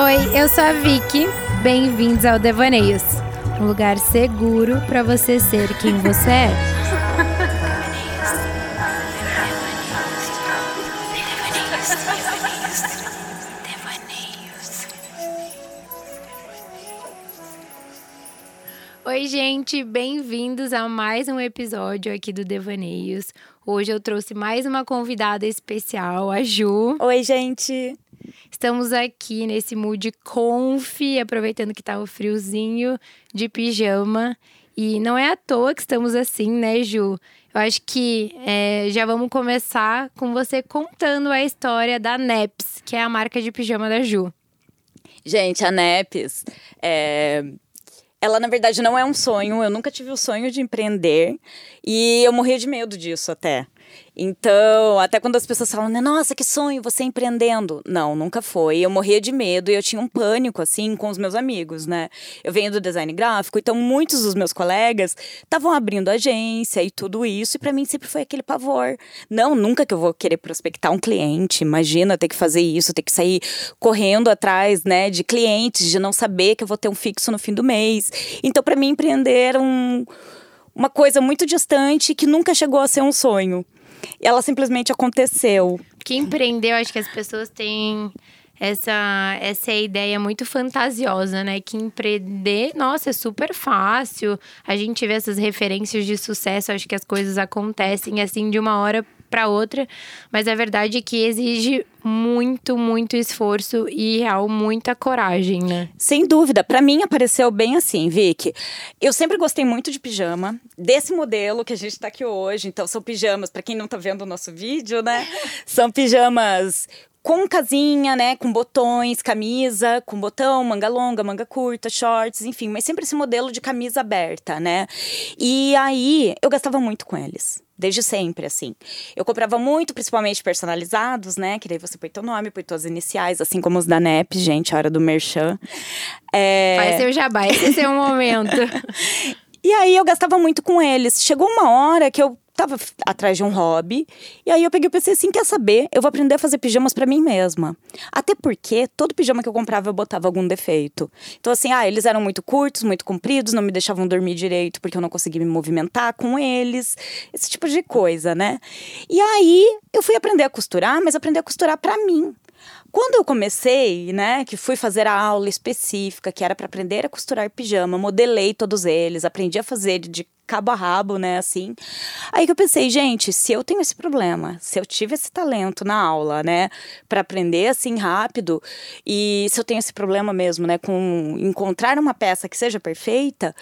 Oi, eu sou a Vicky. Bem-vindos ao Devaneios, um lugar seguro para você ser quem você é. Oi, gente, bem-vindos a mais um episódio aqui do Devaneios. Hoje eu trouxe mais uma convidada especial, a Ju. Oi, gente. Estamos aqui nesse mood conf, aproveitando que tá o friozinho de pijama. E não é à toa que estamos assim, né, Ju? Eu acho que é, já vamos começar com você contando a história da Neps, que é a marca de pijama da Ju. Gente, a Neps é, ela, na verdade, não é um sonho. Eu nunca tive o sonho de empreender. E eu morria de medo disso até. Então, até quando as pessoas falam, né, nossa, que sonho você empreendendo. Não, nunca foi. Eu morria de medo e eu tinha um pânico, assim, com os meus amigos, né? Eu venho do design gráfico, então muitos dos meus colegas estavam abrindo agência e tudo isso, e para mim sempre foi aquele pavor. Não, nunca que eu vou querer prospectar um cliente. Imagina ter que fazer isso, ter que sair correndo atrás, né, de clientes, de não saber que eu vou ter um fixo no fim do mês. Então, para mim, empreender era um, uma coisa muito distante que nunca chegou a ser um sonho ela simplesmente aconteceu. Que empreendeu, acho que as pessoas têm essa, essa ideia muito fantasiosa, né? Que empreender, nossa, é super fácil. A gente vê essas referências de sucesso, acho que as coisas acontecem assim de uma hora para outra, mas a verdade é que exige muito, muito esforço e real muita coragem, né? Sem dúvida, para mim apareceu bem assim, Vicky. Eu sempre gostei muito de pijama, desse modelo que a gente tá aqui hoje. Então são pijamas, para quem não tá vendo o nosso vídeo, né? São pijamas com casinha, né, com botões, camisa, com botão, manga longa, manga curta, shorts, enfim, mas sempre esse modelo de camisa aberta, né? E aí eu gastava muito com eles. Desde sempre, assim. Eu comprava muito, principalmente personalizados, né? Que daí você põe teu nome, põe tuas iniciais, assim como os da NEP, gente, a hora do merchan. É... Vai ser o jabá, esse é o momento. e aí eu gastava muito com eles. Chegou uma hora que eu tava atrás de um hobby. E aí eu peguei e pensei assim: quer saber? Eu vou aprender a fazer pijamas para mim mesma. Até porque todo pijama que eu comprava eu botava algum defeito. Então, assim, ah, eles eram muito curtos, muito compridos, não me deixavam dormir direito porque eu não conseguia me movimentar com eles. Esse tipo de coisa, né? E aí eu fui aprender a costurar, mas aprender a costurar para mim. Quando eu comecei, né, que fui fazer a aula específica, que era para aprender a costurar pijama, modelei todos eles, aprendi a fazer de cabo a rabo, né, assim. Aí que eu pensei, gente, se eu tenho esse problema, se eu tive esse talento na aula, né, para aprender assim rápido, e se eu tenho esse problema mesmo, né, com encontrar uma peça que seja perfeita,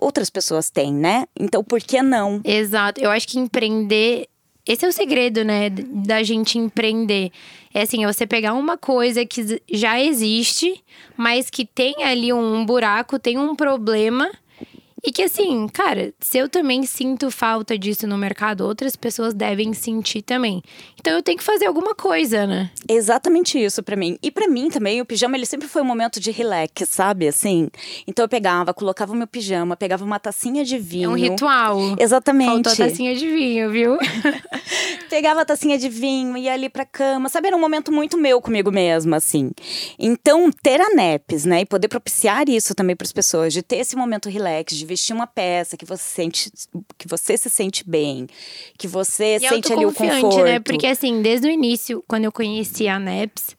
outras pessoas têm, né? Então por que não? Exato. Eu acho que empreender esse é o segredo, né, da gente empreender. É assim, é você pegar uma coisa que já existe, mas que tem ali um buraco, tem um problema e que assim, cara, se eu também sinto falta disso no mercado, outras pessoas devem sentir também. Então eu tenho que fazer alguma coisa, né? Exatamente isso para mim. E para mim também, o pijama ele sempre foi um momento de relax, sabe? Assim. Então eu pegava, colocava o meu pijama, pegava uma tacinha de vinho. É um ritual. Exatamente. Faltou a tacinha de vinho, viu? pegava a tacinha de vinho, ia ali pra cama. Sabe, era um momento muito meu comigo mesma, assim. Então, ter a NEPs, né? E poder propiciar isso também para as pessoas, de ter esse momento relax, de vestir uma peça que você sente, que você se sente bem, que você e sente ali o né? conforto. né? Porque assim, desde o início, quando eu conheci a NEPS,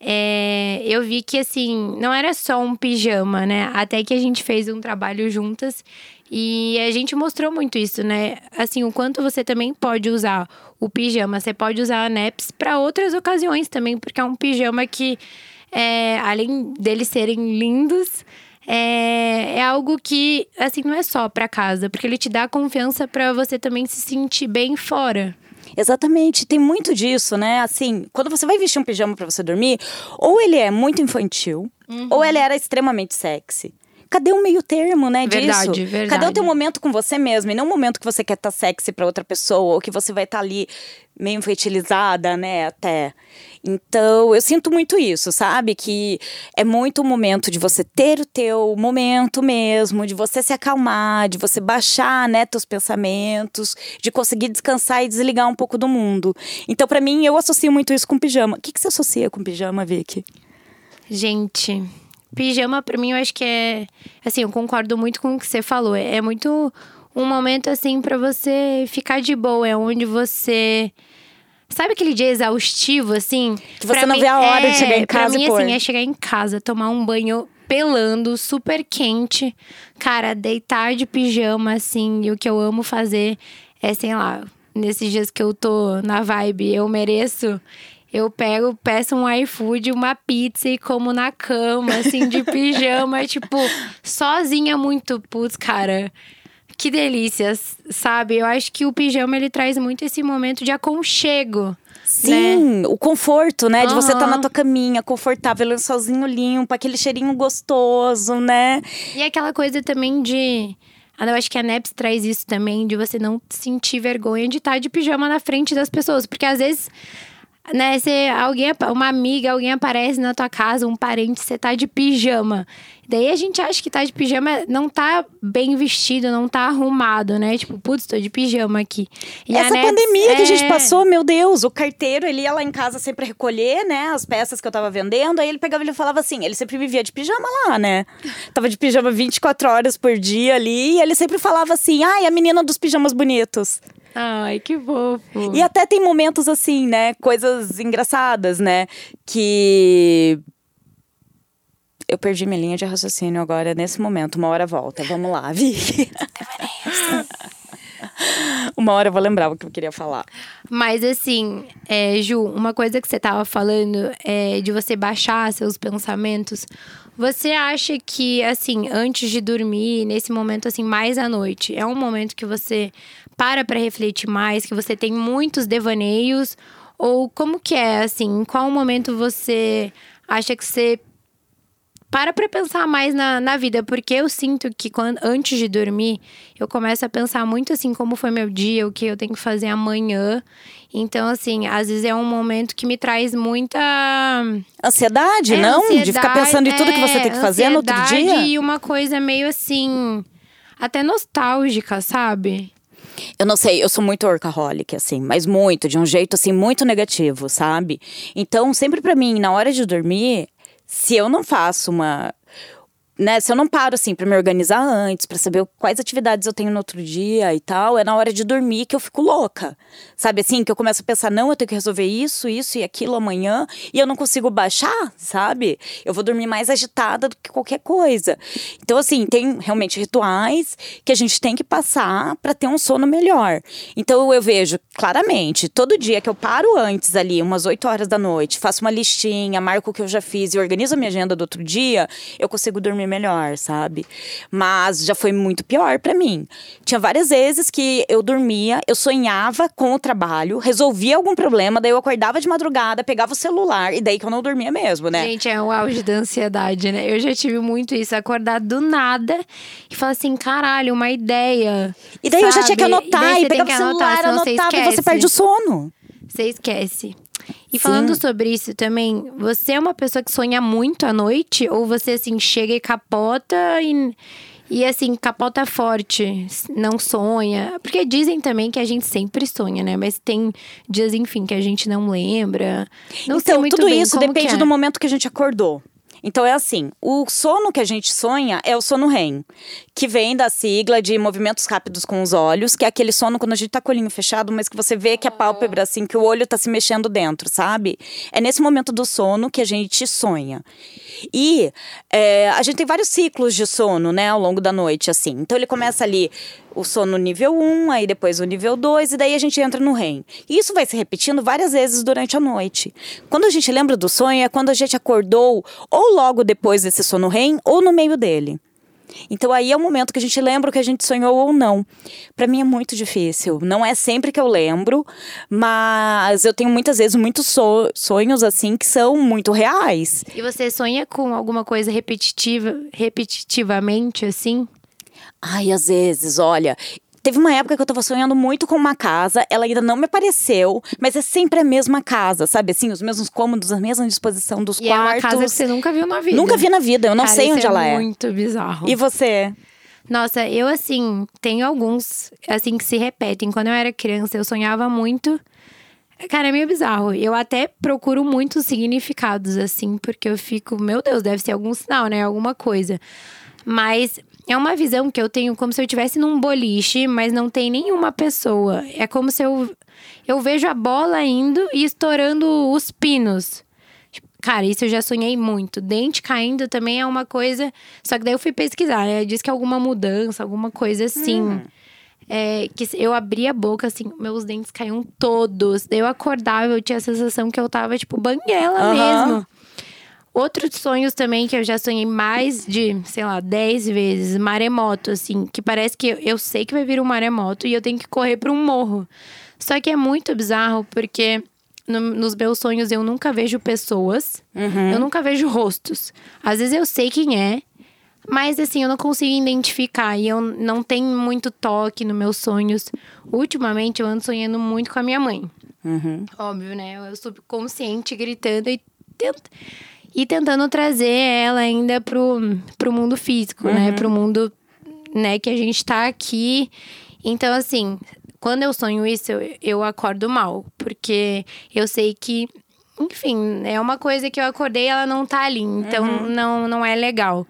é, eu vi que assim, não era só um pijama, né? Até que a gente fez um trabalho juntas e a gente mostrou muito isso, né? Assim, o quanto você também pode usar o pijama, você pode usar a NEPS para outras ocasiões também, porque é um pijama que, é, além deles serem lindos, é, é algo que, assim, não é só para casa, porque ele te dá confiança para você também se sentir bem fora. Exatamente, tem muito disso, né? Assim, quando você vai vestir um pijama para você dormir, ou ele é muito infantil, uhum. ou ele era extremamente sexy. Cadê o meio termo, né, verdade, disso? Verdade. Cadê o teu momento com você mesmo? E não o momento que você quer estar tá sexy para outra pessoa, ou que você vai estar tá ali meio infantilizada, né, até. Então, eu sinto muito isso, sabe? Que é muito o momento de você ter o teu momento mesmo, de você se acalmar, de você baixar, né, teus pensamentos, de conseguir descansar e desligar um pouco do mundo. Então, para mim, eu associo muito isso com pijama. O que, que você associa com pijama, Vicky? Gente, pijama pra mim eu acho que é. Assim, eu concordo muito com o que você falou. É muito um momento assim pra você ficar de boa. É onde você. Sabe aquele dia exaustivo, assim? Que você Pra não mim- vê a hora de é, chegar em casa Pra mim, pôr. assim, é chegar em casa, tomar um banho pelando, super quente. Cara, deitar de pijama, assim. E o que eu amo fazer é, sei lá, nesses dias que eu tô na vibe, eu mereço. Eu pego, peço um iFood, uma pizza e como na cama, assim, de pijama, tipo, sozinha muito. Putz, cara. Que delícia, sabe? Eu acho que o pijama ele traz muito esse momento de aconchego. Sim, o conforto, né? De você estar Aham. na tua caminha, confortável, lençolzinho limpo, aquele cheirinho gostoso, né? E aquela coisa também de. ah, Eu acho que a NEPS traz isso também, de você não sentir vergonha de estar de pijama na frente das pessoas. Porque às vezes, né, você, alguém, uma amiga, alguém aparece na tua casa, um parente, você tá de pijama. Daí a gente acha que tá de pijama, não tá bem vestido, não tá arrumado, né? Tipo, putz, tô de pijama aqui. E Essa NEPS pandemia que a gente é- passou, meu Deus, o carteiro, ele ia lá em casa sempre recolher, né, as peças que eu tava vendendo, aí ele pegava e ele falava assim, ele sempre vivia de pijama lá, né? Tava de pijama 24 horas por dia ali, e ele sempre falava assim, ai, a menina dos pijamas bonitos. Ai, que fofo. E até tem momentos assim, né? Coisas engraçadas, né? Que. Eu perdi minha linha de raciocínio agora, nesse momento. Uma hora volta. Vamos lá, Vicky. Uma hora eu vou lembrar o que eu queria falar. Mas assim, é, Ju, uma coisa que você tava falando é de você baixar seus pensamentos. Você acha que, assim, antes de dormir, nesse momento, assim, mais à noite, é um momento que você para pra refletir mais, que você tem muitos devaneios? Ou como que é, assim, em qual momento você acha que você para pra pensar mais na, na vida, porque eu sinto que quando, antes de dormir, eu começo a pensar muito assim, como foi meu dia, o que eu tenho que fazer amanhã. Então, assim, às vezes é um momento que me traz muita. Ansiedade, é, não? de ficar ansiedade, pensando em tudo que você é, tem que fazer no outro ansiedade dia? E uma coisa meio assim. Até nostálgica, sabe? Eu não sei, eu sou muito workaholic, assim, mas muito, de um jeito, assim, muito negativo, sabe? Então, sempre pra mim, na hora de dormir, se eu não faço uma. Né, se eu não paro assim pra me organizar antes, pra saber quais atividades eu tenho no outro dia e tal, é na hora de dormir que eu fico louca. Sabe assim, que eu começo a pensar, não, eu tenho que resolver isso, isso e aquilo amanhã, e eu não consigo baixar, sabe? Eu vou dormir mais agitada do que qualquer coisa. Então assim, tem realmente rituais que a gente tem que passar pra ter um sono melhor. Então eu vejo claramente, todo dia que eu paro antes ali, umas 8 horas da noite, faço uma listinha, marco o que eu já fiz e organizo a minha agenda do outro dia, eu consigo dormir melhor, sabe? Mas já foi muito pior pra mim. Tinha várias vezes que eu dormia, eu sonhava com o trabalho, resolvia algum problema, daí eu acordava de madrugada, pegava o celular e daí que eu não dormia mesmo, né? Gente, é o auge da ansiedade, né? Eu já tive muito isso, acordar do nada e falar assim, caralho, uma ideia. E daí eu já tinha que sabe? anotar e você tem pegava o celular, você anotava e você perde o sono. Você esquece. E falando sobre isso também, você é uma pessoa que sonha muito à noite? Ou você, assim, chega e capota e, e assim, capota forte, não sonha? Porque dizem também que a gente sempre sonha, né? Mas tem dias, enfim, que a gente não lembra. Não sei então, tudo isso depende é. do momento que a gente acordou. Então é assim, o sono que a gente sonha é o sono REM, que vem da sigla de movimentos rápidos com os olhos, que é aquele sono quando a gente tá com o olhinho fechado, mas que você vê que a pálpebra, assim, que o olho tá se mexendo dentro, sabe? É nesse momento do sono que a gente sonha. E é, a gente tem vários ciclos de sono, né, ao longo da noite, assim. Então ele começa ali o sono nível 1, aí depois o nível 2, e daí a gente entra no REM. E isso vai se repetindo várias vezes durante a noite. Quando a gente lembra do sonho, é quando a gente acordou, ou logo depois desse sono REM, ou no meio dele. Então aí é o momento que a gente lembra o que a gente sonhou ou não. Pra mim é muito difícil. Não é sempre que eu lembro, mas eu tenho muitas vezes muitos so- sonhos assim que são muito reais. E você sonha com alguma coisa repetitiva, repetitivamente, assim? Ai, às vezes, olha. Teve uma época que eu tava sonhando muito com uma casa, ela ainda não me apareceu, mas é sempre a mesma casa, sabe? Assim, os mesmos cômodos, a mesma disposição dos E é uma quartos. casa que você nunca viu na vida. Nunca vi na vida, eu não Cara, sei onde ela é. muito bizarro. E você? Nossa, eu assim, tenho alguns assim que se repetem. Quando eu era criança, eu sonhava muito Cara, é meio bizarro. Eu até procuro muitos significados, assim, porque eu fico, meu Deus, deve ser algum sinal, né? Alguma coisa. Mas é uma visão que eu tenho como se eu estivesse num boliche, mas não tem nenhuma pessoa. É como se eu, eu vejo a bola indo e estourando os pinos. Cara, isso eu já sonhei muito. Dente caindo também é uma coisa. Só que daí eu fui pesquisar, né? Diz que é alguma mudança, alguma coisa assim. É, que eu abria a boca, assim, meus dentes caíam todos. Daí eu acordava, eu tinha a sensação que eu tava, tipo, banguela mesmo. Outros sonhos também que eu já sonhei mais de, sei lá, 10 vezes, maremoto, assim, que parece que eu, sei que vai vir um maremoto e eu tenho que correr para um morro. Só que é muito bizarro porque no- nos meus sonhos eu nunca vejo pessoas, eu nunca vejo rostos. Às vezes eu sei quem é, mas assim, eu não consigo identificar e eu não tenho muito toque nos meus sonhos. Ultimamente eu ando sonhando muito com a minha mãe. Uhum. Óbvio, né? Eu subconsciente gritando e, tent... e tentando trazer ela ainda pro, pro mundo físico, né? Pro mundo, né, que a gente tá aqui. Então, assim, quando eu sonho isso, eu, eu acordo mal. Porque eu sei que, enfim, é uma coisa que eu acordei e ela não tá ali. Então, não, não é legal.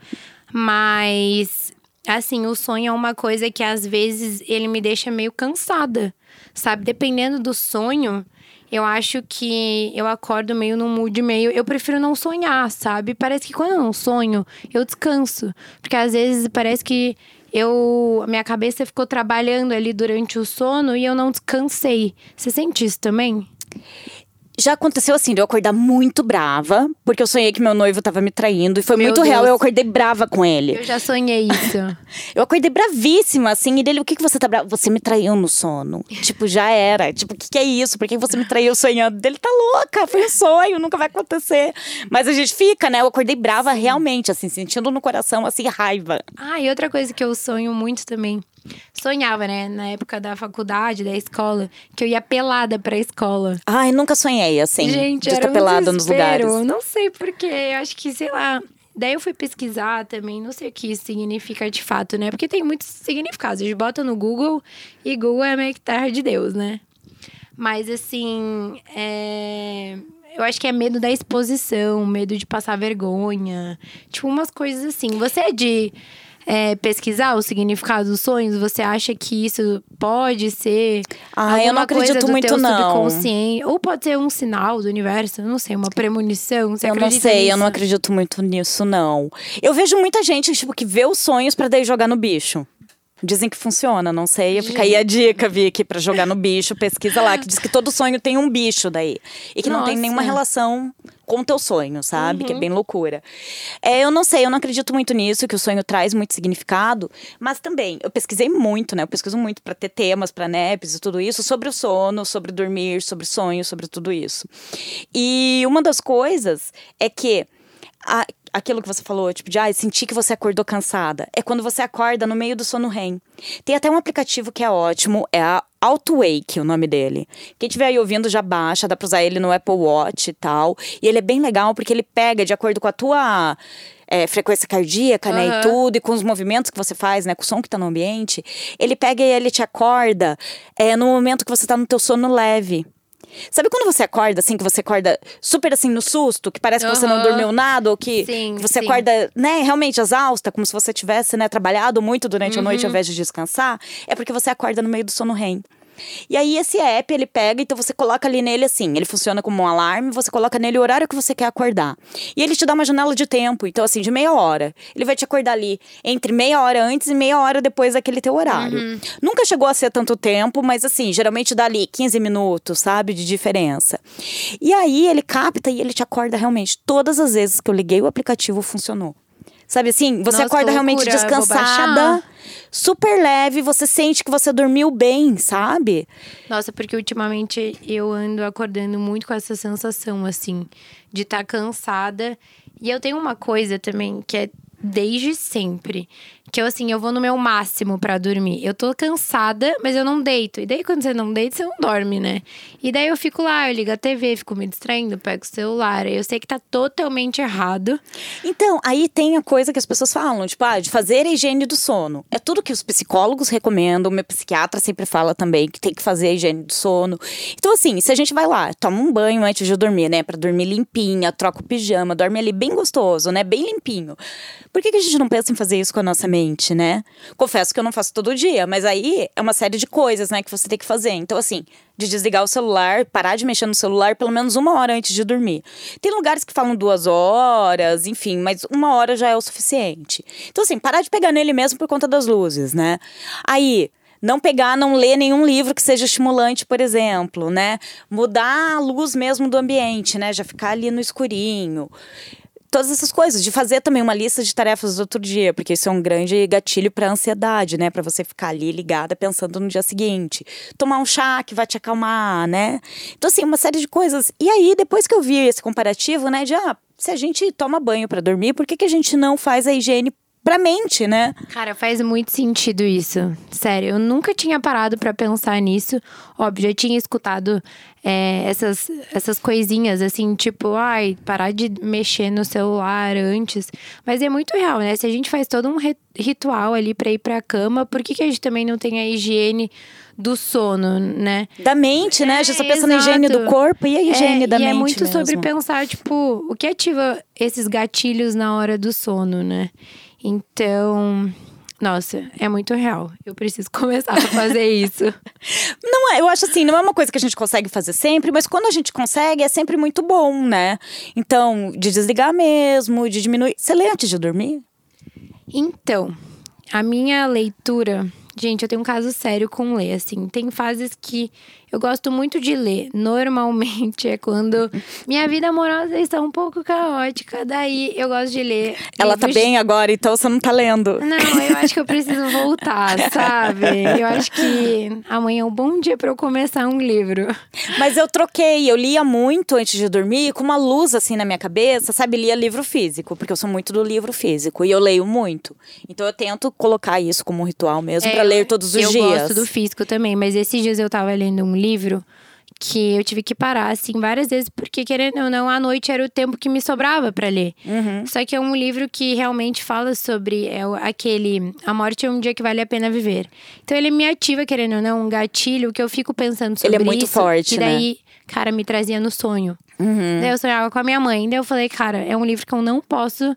Mas, assim, o sonho é uma coisa que às vezes ele me deixa meio cansada, sabe? Dependendo do sonho, eu acho que eu acordo meio num mood meio. Eu prefiro não sonhar, sabe? Parece que quando eu não sonho, eu descanso. Porque às vezes parece que eu. Minha cabeça ficou trabalhando ali durante o sono e eu não descansei. Você sente isso também? Já aconteceu assim, de eu acordar muito brava, porque eu sonhei que meu noivo tava me traindo. E foi Meu muito real, Deus. eu acordei brava com ele. Eu já sonhei isso. Eu acordei bravíssima, assim, e dele, o que, que você tá brava? Você me traiu no sono. tipo, já era. Tipo, o que, que é isso? Por que você me traiu sonhando? Dele tá louca, foi um sonho, nunca vai acontecer. Mas a gente fica, né? Eu acordei brava realmente, assim, sentindo no coração, assim, raiva. Ah, e outra coisa que eu sonho muito também. Sonhava, né, na época da faculdade, da escola, que eu ia pelada pra escola. Ai, nunca sonhei, assim, Gente, de era estar um pelada nos lugares. Não sei porquê, acho que, sei lá. Daí eu fui pesquisar também, não sei o que isso significa de fato, né? Porque tem muitos significados. A gente bota no Google e Google é meio que terra de Deus, né? Mas assim, é... eu acho que é medo da exposição, medo de passar vergonha. Tipo, umas coisas assim. Você é de é, pesquisar o significado dos sonhos? Você acha que isso pode ser. Ah, eu não acredito muito, não. subconsciente? Ou pode ser um sinal do universo, não sei, uma premonição. Você Eu não sei, eu não nisso? acredito muito nisso, não. Eu vejo muita gente, tipo, que vê os sonhos pra daí jogar no bicho. Dizem que funciona, não sei. Fica aí a dica, Vicky, pra jogar no bicho. Pesquisa lá, que diz que todo sonho tem um bicho daí. E que não tem Nossa. nenhuma relação com o teu sonho, sabe? Uhum. Que é bem loucura. É, eu não sei, eu não acredito muito nisso, que o sonho traz muito significado. Mas também, eu pesquisei muito, né? Eu pesquiso muito pra ter temas, pra NEPs e tudo isso, sobre o sono, sobre dormir, sobre sonhos, sobre tudo isso. E uma das coisas é que a- aquilo que você falou, tipo, de ah, sentir que você acordou cansada, é quando você acorda no meio do sono REM. Tem até um aplicativo que é ótimo, é a AutoWake, o nome dele. Quem estiver aí ouvindo já baixa, dá pra usar ele no Apple Watch e tal. E ele é bem legal porque ele pega de acordo com a tua é, frequência cardíaca, né, e tudo, e com os movimentos que você faz, né, com o som que tá no ambiente. Ele pega e ele te acorda é, no momento que você tá no teu sono leve. Sabe quando você acorda, assim, que você acorda super assim no susto, que parece que você não dormiu nada, ou que, Sim, que você sim. acorda, né, realmente exausta, como se você tivesse, né, trabalhado muito durante a noite ao invés de descansar, é porque você acorda no meio do sono REM. E aí esse app, ele pega, então você coloca ali nele assim, ele funciona como um alarme, você coloca nele o horário que você quer acordar. E ele te dá uma janela de tempo, então assim, de meia hora. Ele vai te acordar ali entre meia hora antes e meia hora depois daquele teu horário. Nunca chegou a ser tanto tempo, mas assim, geralmente dá ali 15 minutos, sabe, de diferença. E aí ele capta e ele te acorda realmente. Todas as vezes que eu liguei o aplicativo funcionou. Sabe assim, você Nossa, acorda realmente descansada. Super leve, você sente que você dormiu bem, sabe? Nossa, porque ultimamente eu ando acordando muito com essa sensação, assim, de estar cansada. E eu tenho uma coisa também que é desde sempre. Que eu, assim, eu vou no meu máximo para dormir. Eu tô cansada, mas eu não deito. E daí, quando você não deita, você não dorme, né? E daí eu fico lá, eu ligo a TV, fico me distraindo, pego o celular. Eu sei que tá totalmente errado. Então, aí tem a coisa que as pessoas falam, tipo, ah, de fazer a higiene do sono. É tudo que os psicólogos recomendam, meu psiquiatra sempre fala também que tem que fazer a higiene do sono. Então, assim, se a gente vai lá, toma um banho antes de dormir, né? Pra dormir limpinha, troca o pijama, dorme ali bem gostoso, né? Bem limpinho. Por que, que a gente não pensa em fazer isso com a nossa mente? né? Confesso que eu não faço todo dia, mas aí é uma série de coisas, né, que você tem que fazer. Então, assim, de desligar o celular, parar de mexer no celular pelo menos uma hora antes de dormir. Tem lugares que falam duas horas, enfim, mas uma hora já é o suficiente. Então, assim, parar de pegar nele mesmo por conta das luzes, né? Aí. Não pegar, não ler nenhum livro que seja estimulante, por exemplo, né? Mudar a luz mesmo do ambiente, né? Já ficar ali no escurinho todas essas coisas, de fazer também uma lista de tarefas do outro dia, porque isso é um grande gatilho para ansiedade, né, para você ficar ali ligada pensando no dia seguinte. Tomar um chá que vai te acalmar, né? Então assim, uma série de coisas. E aí, depois que eu vi esse comparativo, né, de ah, se a gente toma banho para dormir, por que, que a gente não faz a higiene pra mente, né? Cara, faz muito sentido isso. Sério, eu nunca tinha parado para pensar nisso. Óbvio, já tinha escutado é, essas, essas coisinhas, assim, tipo, ai, parar de mexer no celular antes. Mas é muito real, né? Se a gente faz todo um ritual ali pra ir pra cama, por que, que a gente também não tem a higiene do sono, né? Da mente, né? É, a gente só pensa na higiene do corpo e a higiene é, da e mente. É muito mesmo. sobre pensar, tipo, o que ativa esses gatilhos na hora do sono, né? Então, nossa, é muito real. Eu preciso começar a fazer isso. não é, eu acho assim, não é uma coisa que a gente consegue fazer sempre, mas quando a gente consegue, é sempre muito bom, né? Então, de desligar mesmo, de diminuir. Você lê antes de dormir? Então, a minha leitura Gente, eu tenho um caso sério com ler, assim. Tem fases que eu gosto muito de ler. Normalmente é quando minha vida amorosa está um pouco caótica. Daí eu gosto de ler. Ela tá bem agora, então você não tá lendo. Não, eu acho que eu preciso voltar, sabe? Eu acho que amanhã é um bom dia para eu começar um livro. Mas eu troquei, eu lia muito antes de dormir, com uma luz assim na minha cabeça, sabe? Lia livro físico, porque eu sou muito do livro físico e eu leio muito. Então eu tento colocar isso como um ritual mesmo é, para ler todos os eu dias. Eu gosto do físico também, mas esses dias eu tava lendo um livro que eu tive que parar, assim, várias vezes, porque querendo ou não, à noite era o tempo que me sobrava para ler. Uhum. Só que é um livro que realmente fala sobre é, aquele. A morte é um dia que vale a pena viver. Então ele me ativa, querendo ou não, um gatilho que eu fico pensando sobre isso. Ele é muito isso, forte, e daí, né? cara, me trazia no sonho. Uhum. Daí eu sonhava com a minha mãe. Daí eu falei, cara, é um livro que eu não posso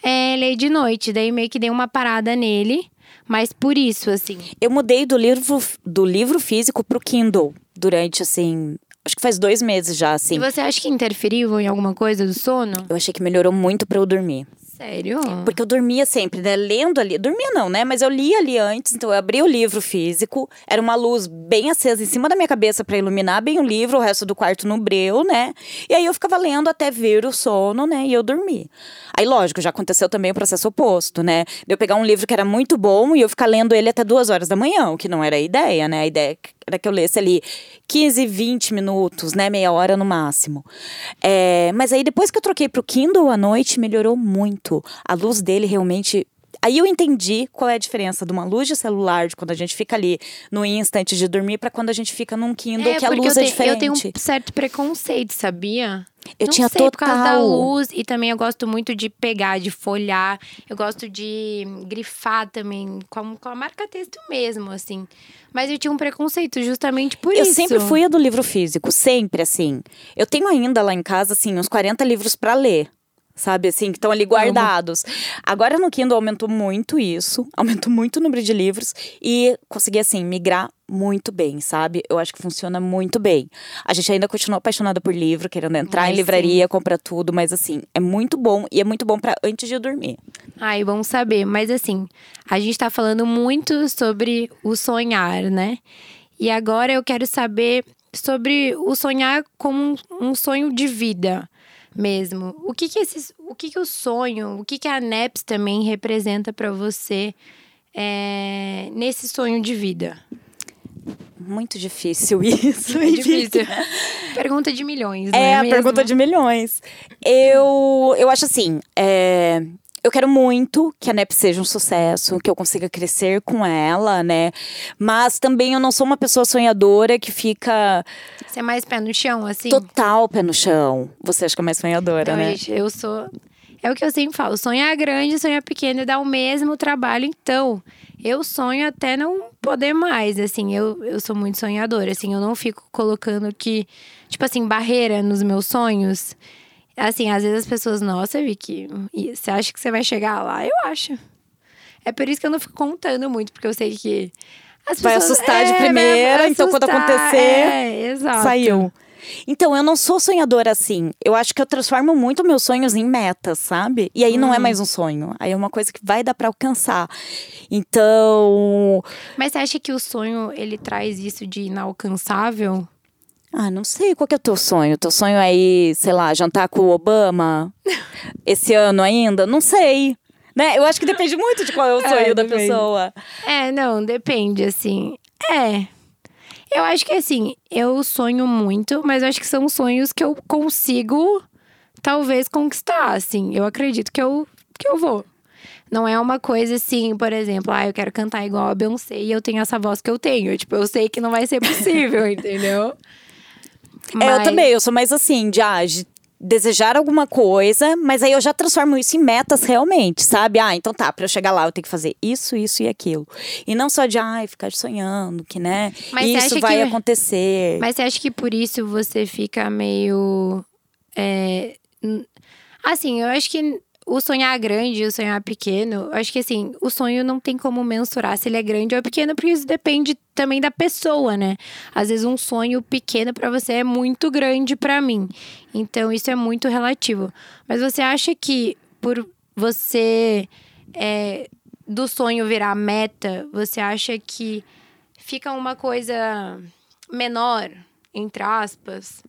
é, ler de noite. Daí meio que dei uma parada nele. Mas por isso, assim. Eu mudei do livro, do livro físico pro Kindle durante, assim. Acho que faz dois meses já, assim. E você acha que interferiu em alguma coisa do sono? Eu achei que melhorou muito para eu dormir. Sério? Porque eu dormia sempre, né? Lendo ali. Dormia não, né? Mas eu lia ali antes, então eu abri o livro físico. Era uma luz bem acesa em cima da minha cabeça para iluminar bem o livro, o resto do quarto no breu, né? E aí eu ficava lendo até vir o sono, né? E eu dormi. Aí, lógico, já aconteceu também o processo oposto, né? De eu pegar um livro que era muito bom e eu ficar lendo ele até duas horas da manhã, o que não era a ideia, né? A ideia era que eu lesse ali 15, 20 minutos, né? Meia hora no máximo. É, mas aí depois que eu troquei pro Kindle à noite, melhorou muito. A luz dele realmente Aí eu entendi qual é a diferença de uma luz de celular, de quando a gente fica ali no instante de dormir, para quando a gente fica num Kindle, é, que a luz é diferente. Eu tenho um certo preconceito, sabia? Eu não tinha sei, total. por causa da luz e também eu gosto muito de pegar, de folhar. Eu gosto de grifar também com, com a marca texto mesmo, assim. Mas eu tinha um preconceito justamente por eu isso. Eu sempre fui a do livro físico, sempre assim. Eu tenho ainda lá em casa assim uns 40 livros para ler sabe? Assim, que estão ali guardados. Agora no Kindle aumentou muito isso, aumentou muito o número de livros e consegui, assim, migrar muito bem, sabe? Eu acho que funciona muito bem. A gente ainda continua apaixonada por livro, querendo entrar mas em livraria, sim. comprar tudo, mas assim, é muito bom e é muito bom para antes de dormir. Ai, bom saber. Mas assim, a gente tá falando muito sobre o sonhar, né? E agora eu quero saber sobre o sonhar como um sonho de vida mesmo. O que que esses, o que que o sonho, o que que a NEPS também representa para você é, nesse sonho de vida? Muito difícil isso. É difícil. pergunta de milhões, né? É, a pergunta de milhões. Eu, eu acho assim, é, eu quero muito que a NEP seja um sucesso, que eu consiga crescer com ela, né? Mas também eu não sou uma pessoa sonhadora que fica. Você é mais pé no chão, assim? Total pé no chão. Você acha que é mais sonhadora, não, né? Gente, eu sou. É o que eu sempre falo: sonhar grande, sonhar pequeno dá o mesmo trabalho. Então, eu sonho até não poder mais. Assim, eu, eu sou muito sonhadora. Assim, eu não fico colocando que, tipo assim, barreira nos meus sonhos. Assim, às vezes as pessoas, nossa, Vicky, você acha que você vai chegar lá? Eu acho. É por isso que eu não fico contando muito, porque eu sei que. As vai pessoas, assustar é, de primeira, vai, então quando acontecer. É, exato. Saiu. Então, eu não sou sonhadora assim. Eu acho que eu transformo muito meus sonhos em metas, sabe? E aí hum. não é hum. mais um sonho. Aí é uma coisa que vai dar para alcançar. Então. Mas você acha que o sonho ele traz isso de inalcançável? Ah, não sei. Qual que é o teu sonho? Teu sonho é ir, sei lá, jantar com o Obama? esse ano ainda? Não sei. Né? Eu acho que depende muito de qual é o é, sonho é, da depende. pessoa. É, não, depende, assim. É. Eu acho que, assim, eu sonho muito, mas eu acho que são sonhos que eu consigo, talvez, conquistar, assim. Eu acredito que eu, que eu vou. Não é uma coisa assim, por exemplo, ah, eu quero cantar igual a Beyoncé e eu tenho essa voz que eu tenho. Tipo, eu sei que não vai ser possível, entendeu? Mas... É, eu também, eu sou mais assim, de, ah, de desejar alguma coisa, mas aí eu já transformo isso em metas realmente, sabe? Ah, então tá, para eu chegar lá eu tenho que fazer isso, isso e aquilo. E não só de, ai, ficar sonhando que, né, mas isso vai que... acontecer. Mas você acha que por isso você fica meio. É... Assim, eu acho que o sonhar grande e o sonhar pequeno, acho que assim, o sonho não tem como mensurar se ele é grande ou é pequeno, porque isso depende também da pessoa, né? Às vezes um sonho pequeno para você é muito grande para mim. Então isso é muito relativo. Mas você acha que por você é, do sonho virar meta, você acha que fica uma coisa menor, entre aspas?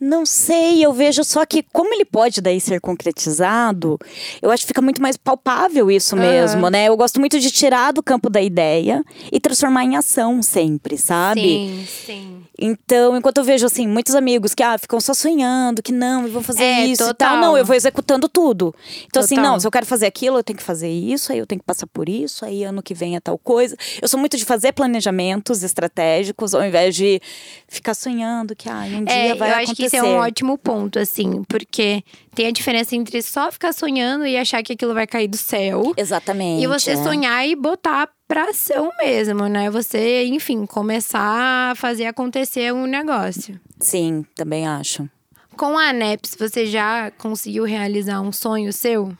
Não sei, eu vejo só que como ele pode daí ser concretizado, eu acho que fica muito mais palpável isso mesmo, uhum. né? Eu gosto muito de tirar do campo da ideia e transformar em ação sempre, sabe? Sim, sim. Então, enquanto eu vejo, assim, muitos amigos que ah, ficam só sonhando, que não, vão fazer é, isso total. e tal. Não, eu vou executando tudo. Então, total. assim, não, se eu quero fazer aquilo, eu tenho que fazer isso, aí eu tenho que passar por isso, aí ano que vem é tal coisa. Eu sou muito de fazer planejamentos estratégicos, ao invés de ficar sonhando que ah, um é, dia vai. Eu acho que isso é um ótimo ponto, assim, porque tem a diferença entre só ficar sonhando e achar que aquilo vai cair do céu. Exatamente. E você é. sonhar e botar pra ação mesmo, né? Você, enfim, começar a fazer acontecer um negócio. Sim, também acho. Com a ANEPS, você já conseguiu realizar um sonho seu?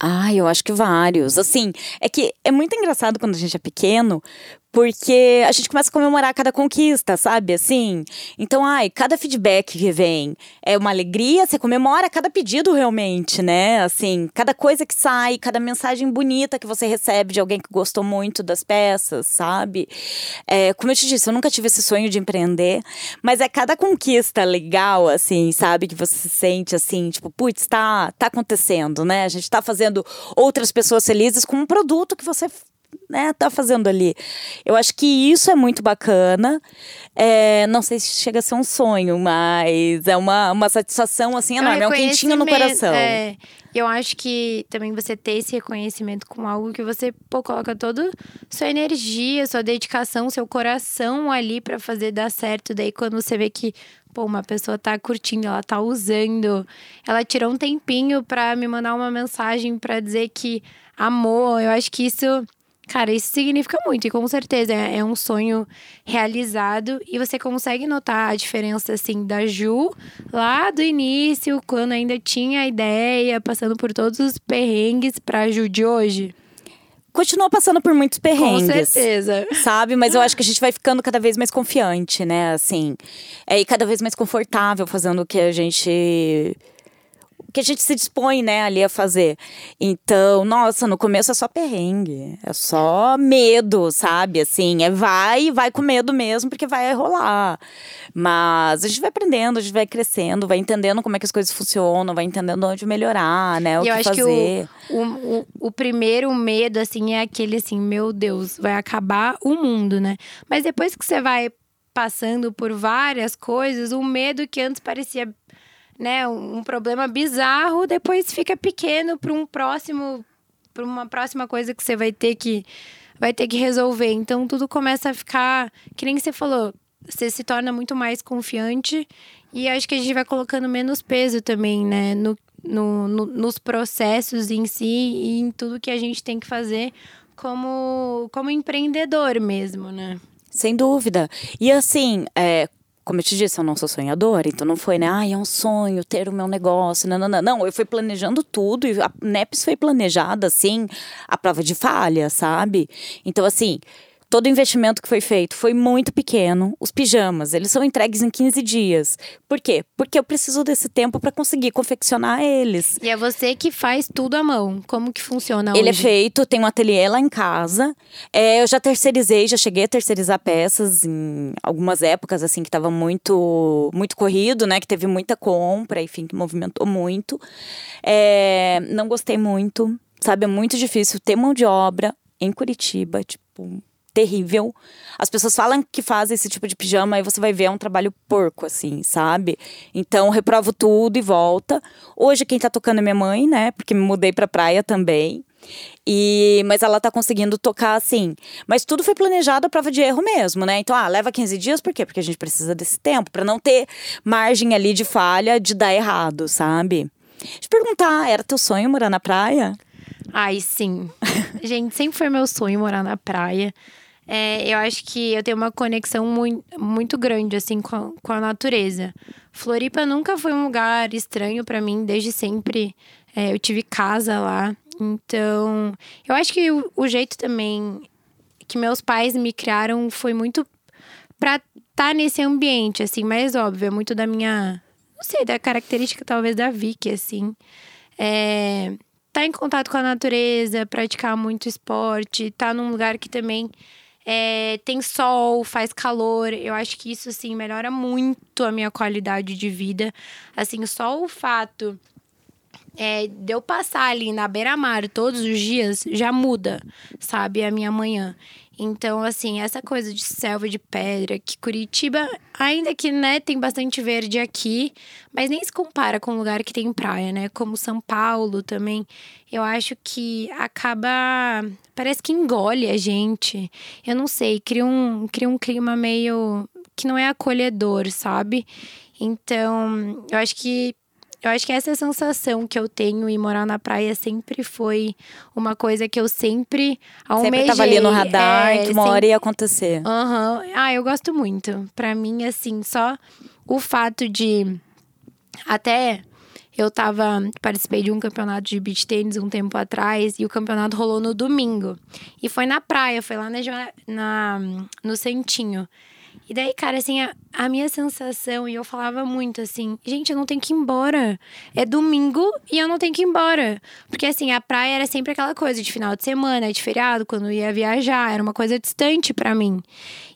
Ah, eu acho que vários. Assim, é que é muito engraçado quando a gente é pequeno, porque a gente começa a comemorar cada conquista, sabe? Assim. Então, ai, cada feedback que vem é uma alegria, você comemora cada pedido realmente, né? Assim, cada coisa que sai, cada mensagem bonita que você recebe de alguém que gostou muito das peças, sabe? É, como eu te disse, eu nunca tive esse sonho de empreender, mas é cada conquista legal, assim, sabe? Que você se sente assim, tipo, putz, tá, tá acontecendo, né? A gente tá fazendo outras pessoas felizes com um produto que você né, tá fazendo ali. Eu acho que isso é muito bacana. É, não sei se chega a ser um sonho, mas é uma, uma satisfação assim é enorme, é um quentinho no coração. É, eu acho que também você ter esse reconhecimento com algo que você pô, coloca toda sua energia, sua dedicação, seu coração ali para fazer dar certo. Daí quando você vê que pô, uma pessoa tá curtindo, ela tá usando, ela tirou um tempinho para me mandar uma mensagem para dizer que amor, eu acho que isso Cara, isso significa muito e com certeza é, é um sonho realizado e você consegue notar a diferença assim da Ju lá do início, quando ainda tinha a ideia, passando por todos os perrengues pra Ju de hoje. Continua passando por muitos perrengues. Com certeza. Sabe? Mas eu acho que a gente vai ficando cada vez mais confiante, né? Assim. É, e cada vez mais confortável fazendo o que a gente que a gente se dispõe, né, ali a fazer. Então, nossa, no começo é só perrengue, é só medo, sabe? Assim, é vai, vai com medo mesmo, porque vai rolar. Mas a gente vai aprendendo, a gente vai crescendo, vai entendendo como é que as coisas funcionam, vai entendendo onde melhorar, né, o e que eu acho fazer. Que o, o, o primeiro medo, assim, é aquele assim, meu Deus, vai acabar o mundo, né? Mas depois que você vai passando por várias coisas, o medo que antes parecia né, um problema bizarro, depois fica pequeno para um próximo para uma próxima coisa que você vai ter que vai ter que resolver. Então tudo começa a ficar, que nem você falou, você se torna muito mais confiante e acho que a gente vai colocando menos peso também, né, no, no, no, nos processos em si e em tudo que a gente tem que fazer como, como empreendedor mesmo, né? Sem dúvida. E assim, é, como eu te disse, eu não sou sonhadora, então não foi, né? Ai, é um sonho ter o meu negócio. Não, não, não. Não, eu fui planejando tudo e a NEPS foi planejada, assim, a prova de falha, sabe? Então, assim, Todo o investimento que foi feito foi muito pequeno. Os pijamas, eles são entregues em 15 dias. Por quê? Porque eu preciso desse tempo para conseguir confeccionar eles. E é você que faz tudo à mão. Como que funciona Ele hoje? é feito, tem um ateliê lá em casa. É, eu já terceirizei, já cheguei a terceirizar peças em algumas épocas, assim, que estava muito, muito corrido, né? Que teve muita compra, enfim, que movimentou muito. É, não gostei muito, sabe? É muito difícil ter mão de obra em Curitiba, tipo terrível. As pessoas falam que fazem esse tipo de pijama e você vai ver é um trabalho porco, assim, sabe? Então, reprovo tudo e volta. Hoje, quem tá tocando é minha mãe, né? Porque me mudei pra praia também. E, mas ela tá conseguindo tocar assim. Mas tudo foi planejado à prova de erro mesmo, né? Então, ah, leva 15 dias, por quê? Porque a gente precisa desse tempo, para não ter margem ali de falha de dar errado, sabe? Eu perguntar, era teu sonho morar na praia? Ai, sim. gente, sempre foi meu sonho morar na praia. É, eu acho que eu tenho uma conexão muito, muito grande, assim, com a, com a natureza. Floripa nunca foi um lugar estranho para mim, desde sempre. É, eu tive casa lá. Então, eu acho que o, o, jeito também que meus pais me criaram foi muito pra estar tá nesse ambiente, assim, mais óbvio. É muito da minha. Não sei, da característica talvez da Vicky, assim. É, tá em contato com a natureza, praticar muito esporte, tá num lugar que também é, tem sol, faz calor. Eu acho que isso, assim, melhora muito a minha qualidade de vida. Assim, só o fato é, de eu passar ali na beira-mar todos os dias já muda, sabe, a minha manhã. Então, assim, essa coisa de selva de pedra, que Curitiba, ainda que, né, tem bastante verde aqui, mas nem se compara com um lugar que tem praia, né? Como São Paulo também. Eu acho que acaba. Parece que engole a gente. Eu não sei, cria um, cria um clima meio. que não é acolhedor, sabe? Então, eu acho que eu acho que essa sensação que eu tenho em morar na praia sempre foi uma coisa que eu sempre almejei. Sempre tava ali no radar, é, que uma sempre... hora ia acontecer. Aham. Uhum. Ah, eu gosto muito. Pra mim, assim, só o fato de... Até eu tava... Participei de um campeonato de beach tênis um tempo atrás. E o campeonato rolou no domingo. E foi na praia, foi lá na, na no Centinho. E daí, cara, assim, a, a, minha sensação, e eu falava muito assim, gente, eu não tenho que ir embora. É domingo e eu não tenho que ir embora. Porque, assim, a praia era sempre aquela coisa de final de semana, de feriado, quando eu ia viajar, era uma coisa distante para mim.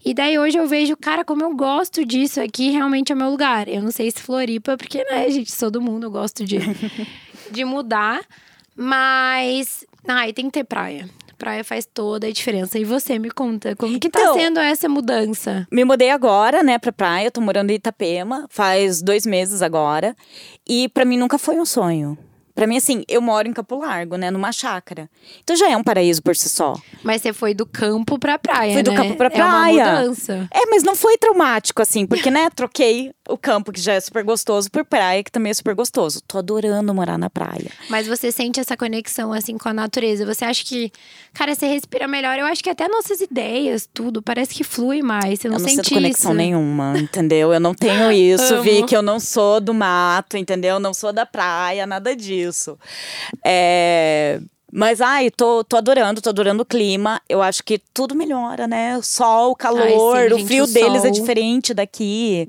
E daí hoje eu vejo, cara, como eu gosto disso aqui, realmente é o meu lugar. Eu não sei se Floripa, porque, né, gente, sou do mundo, eu gosto de, de mudar. Mas. Ai, tem que ter praia praia faz toda a diferença. E você me conta, como que tá então, tá sendo essa mudança? Me mudei agora, né, pra praia. tô morando em Itapema, faz dois meses agora. E para mim nunca foi um sonho. Pra mim, assim, eu moro em Campo Largo, né? Numa chácara. Então já é um paraíso por si só. Mas você foi do campo pra praia, Fui né? do campo pra praia. É uma mudança. É, mas não foi traumático, assim. Porque, né, troquei o campo, que já é super gostoso, por praia, que também é super gostoso. Tô adorando morar na praia. Mas você sente essa conexão, assim, com a natureza? Você acha que, cara, você respira melhor? Eu acho que até nossas ideias, tudo, parece que flui mais. Você não, eu não sente sinto conexão nenhuma, entendeu? Eu não tenho isso, vi que eu não sou do mato, entendeu? Eu não sou da praia, nada disso. É. Mas, ai, tô, tô adorando, tô adorando o clima. Eu acho que tudo melhora, né? O sol, o calor, ai, sim, o gente, frio o deles é diferente daqui.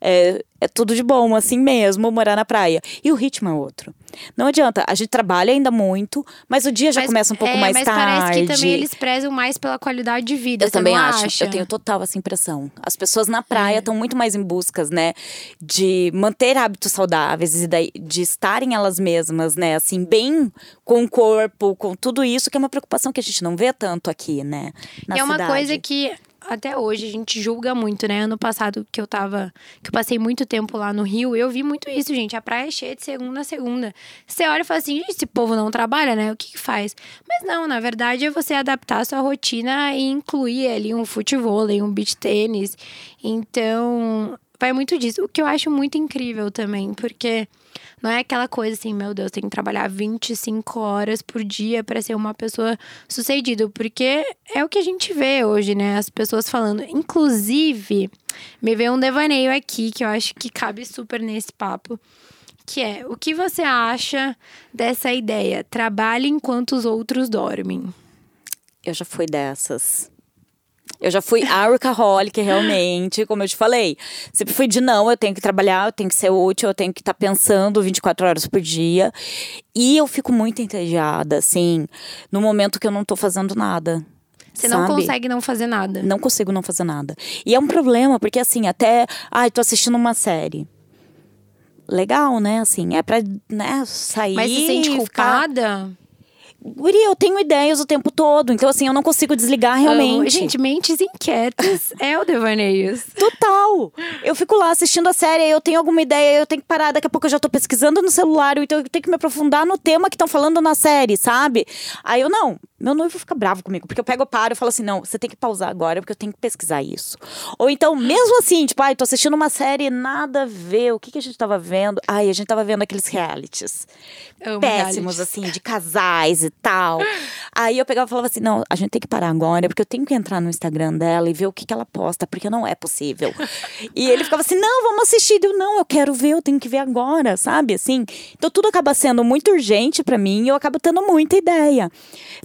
É, é tudo de bom, assim mesmo, morar na praia. E o ritmo é outro. Não adianta, a gente trabalha ainda muito, mas o dia já mas, começa um pouco é, mais mas tarde. Mas parece que também eles prezam mais pela qualidade de vida. Eu também acho. Acha? Eu tenho total essa impressão. As pessoas na praia estão é. muito mais em buscas, né, de manter hábitos saudáveis e de estarem elas mesmas, né, assim, bem com o corpo, com tudo isso, que é uma preocupação que a gente não vê tanto aqui, né, na e é uma coisa que até hoje a gente julga muito, né? Ano passado que eu tava, que eu passei muito tempo lá no Rio, eu vi muito isso, gente. A praia é cheia de segunda a segunda. Você olha e fala assim, esse povo não trabalha, né? O que, que faz? Mas não, na verdade é você adaptar a sua rotina e incluir ali um futebol, um beach tênis. Então, vai muito disso. O que eu acho muito incrível também, porque não é aquela coisa assim, meu Deus, tem que trabalhar 25 horas por dia para ser uma pessoa sucedida, porque é o que a gente vê hoje, né? As pessoas falando. Inclusive, me veio um devaneio aqui que eu acho que cabe super nesse papo. Que é, o que você acha dessa ideia? Trabalhe enquanto os outros dormem. Eu já fui dessas. Eu já fui workaholic, realmente, como eu te falei. Sempre fui de não, eu tenho que trabalhar, eu tenho que ser útil, eu tenho que estar tá pensando 24 horas por dia. E eu fico muito entediada, assim, no momento que eu não tô fazendo nada. Você não consegue não fazer nada. Não consigo não fazer nada. E é um problema, porque assim, até. Ai, tô assistindo uma série. Legal, né? Assim, é pra né, sair. Mas se sente culpada? Ficar... Guri, eu tenho ideias o tempo todo, então assim, eu não consigo desligar realmente. Gente, mentes inquietas é o Devaneios. Total! Eu fico lá assistindo a série, eu tenho alguma ideia, eu tenho que parar, daqui a pouco eu já tô pesquisando no celular, então eu tenho que me aprofundar no tema que estão falando na série, sabe? Aí eu, não, meu noivo fica bravo comigo, porque eu pego, paro e falo assim: não, você tem que pausar agora, porque eu tenho que pesquisar isso. Ou então, mesmo assim, tipo, ai, tô assistindo uma série, nada a ver, o que, que a gente tava vendo? Ai, a gente tava vendo aqueles realities. Amo péssimos, realities. assim, de casais e tal. Aí eu pegava e falava assim: não, a gente tem que parar agora, porque eu tenho que entrar no Instagram dela e ver o que, que ela posta, porque não é possível. e ele ficava assim: não, vamos assistir. Eu, não, eu quero ver, eu tenho que ver agora, sabe? Assim. Então tudo acaba sendo muito urgente para mim e eu acabo tendo muita ideia.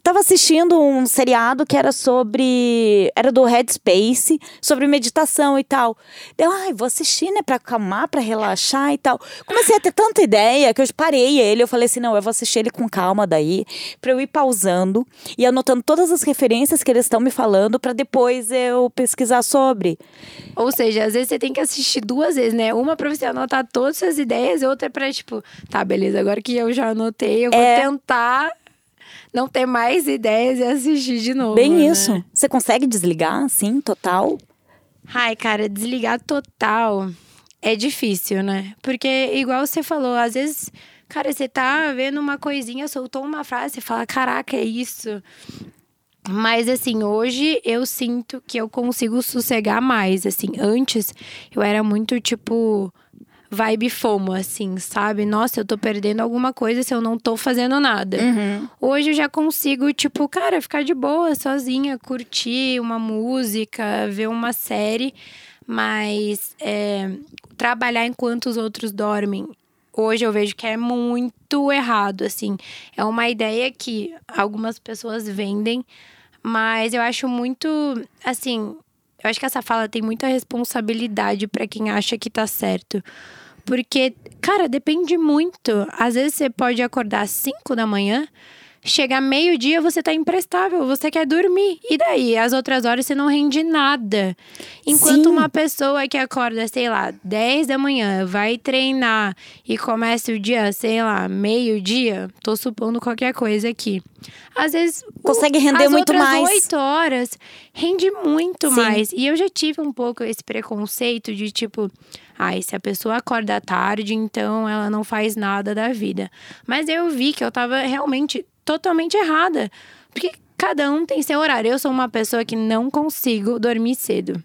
Tava assistindo um seriado que era sobre. Era do Headspace, sobre meditação e tal. Deu, ai, vou assistir, né, pra acalmar, pra relaxar e tal. Comecei a ter tanta ideia que eu parei ele. Eu falei assim: não, eu vou assistir ele com calma daí, pra eu ir pausando e anotando todas as referências que eles estão me falando, pra depois eu pesquisar sobre. Ou seja, às vezes você tem que assistir duas vezes, né? Uma pra você anotar todas as suas ideias e outra pra, tipo, tá, beleza, agora que eu já anotei, eu vou é... tentar não ter mais ideias e assistir de novo. Bem né? isso. Você consegue desligar, assim, total? Ai, cara, desligar total é difícil, né? Porque, igual você falou, às vezes, cara, você tá vendo uma coisinha, soltou uma frase, você fala, caraca, é isso. Mas assim, hoje eu sinto que eu consigo sossegar mais. Assim, antes eu era muito tipo vibe FOMO, assim, sabe? Nossa, eu tô perdendo alguma coisa se eu não tô fazendo nada. Uhum. Hoje eu já consigo, tipo, cara, ficar de boa, sozinha, curtir uma música, ver uma série, mas é, trabalhar enquanto os outros dormem. Hoje eu vejo que é muito errado, assim. É uma ideia que algumas pessoas vendem, mas eu acho muito, assim, eu acho que essa fala tem muita responsabilidade para quem acha que tá certo. Porque, cara, depende muito. Às vezes você pode acordar às 5 da manhã, chegar meio-dia você tá imprestável, você quer dormir. E daí? As outras horas você não rende nada. Enquanto Sim. uma pessoa que acorda, sei lá, 10 da manhã, vai treinar e começa o dia, sei lá, meio-dia, tô supondo qualquer coisa aqui. Às vezes. Consegue render muito mais. 8 horas rende muito Sim. mais. E eu já tive um pouco esse preconceito de tipo Ai, se a pessoa acorda tarde, então ela não faz nada da vida. Mas eu vi que eu tava realmente totalmente errada. Porque cada um tem seu horário. Eu sou uma pessoa que não consigo dormir cedo.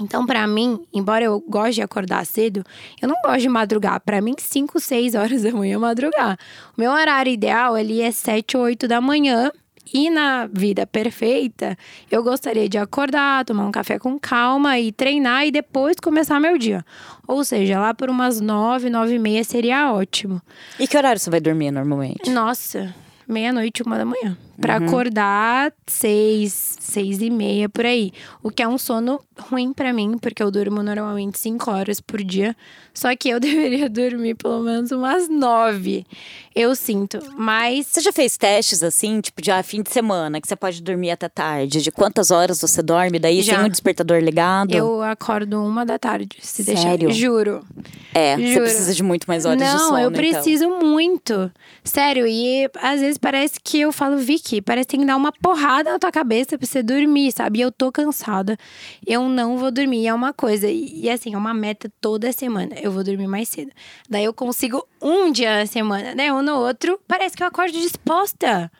Então, para mim, embora eu goste de acordar cedo, eu não gosto de madrugar. Para mim, 5, 6 horas da manhã é madrugar. O meu horário ideal ali é 7 ou 8 da manhã e na vida perfeita, eu gostaria de acordar, tomar um café com calma e treinar e depois começar meu dia. Ou seja, lá por umas nove, nove e meia seria ótimo. E que horário você vai dormir normalmente? Nossa, meia-noite, uma da manhã. Pra uhum. acordar seis, seis e meia por aí. O que é um sono ruim para mim, porque eu durmo normalmente cinco horas por dia. Só que eu deveria dormir pelo menos umas nove. Eu sinto. Mas. Você já fez testes assim, tipo, de ah, fim de semana, que você pode dormir até tarde? De quantas horas você dorme? Daí já. tem um despertador ligado? Eu acordo uma da tarde, se Sério? deixar. Juro. É, Juro. você precisa de muito mais horas Não, de sono. Não, eu então. preciso então. muito. Sério, e às vezes parece que eu falo, Vi, Parece que tem que dar uma porrada na tua cabeça pra você dormir, sabe? E eu tô cansada. Eu não vou dormir. É uma coisa. E, e, assim, é uma meta toda semana. Eu vou dormir mais cedo. Daí eu consigo um dia na semana, né? Um no outro. Parece que eu acordo disposta.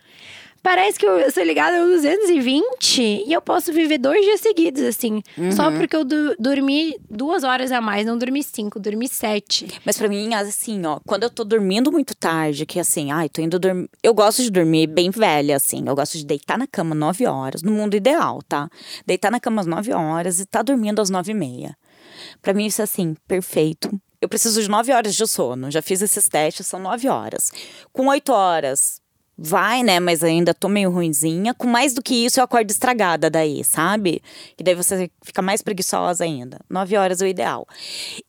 Parece que eu sou ligada a 220 e eu posso viver dois dias seguidos, assim. Uhum. Só porque eu do, dormi duas horas a mais, não dormi cinco, dormi sete. Mas para mim, assim, ó, quando eu tô dormindo muito tarde, que assim, ai, tô indo dormir. Eu gosto de dormir bem velha, assim. Eu gosto de deitar na cama nove horas, no mundo ideal, tá? Deitar na cama às nove horas e tá dormindo às nove e meia. Pra mim, isso é assim, perfeito. Eu preciso de nove horas de sono. Já fiz esses testes, são nove horas. Com oito horas, vai, né? Mas ainda tô meio ruinzinha. Com mais do que isso, eu acordo estragada daí, sabe? E daí você fica mais preguiçosa ainda. Nove horas é o ideal.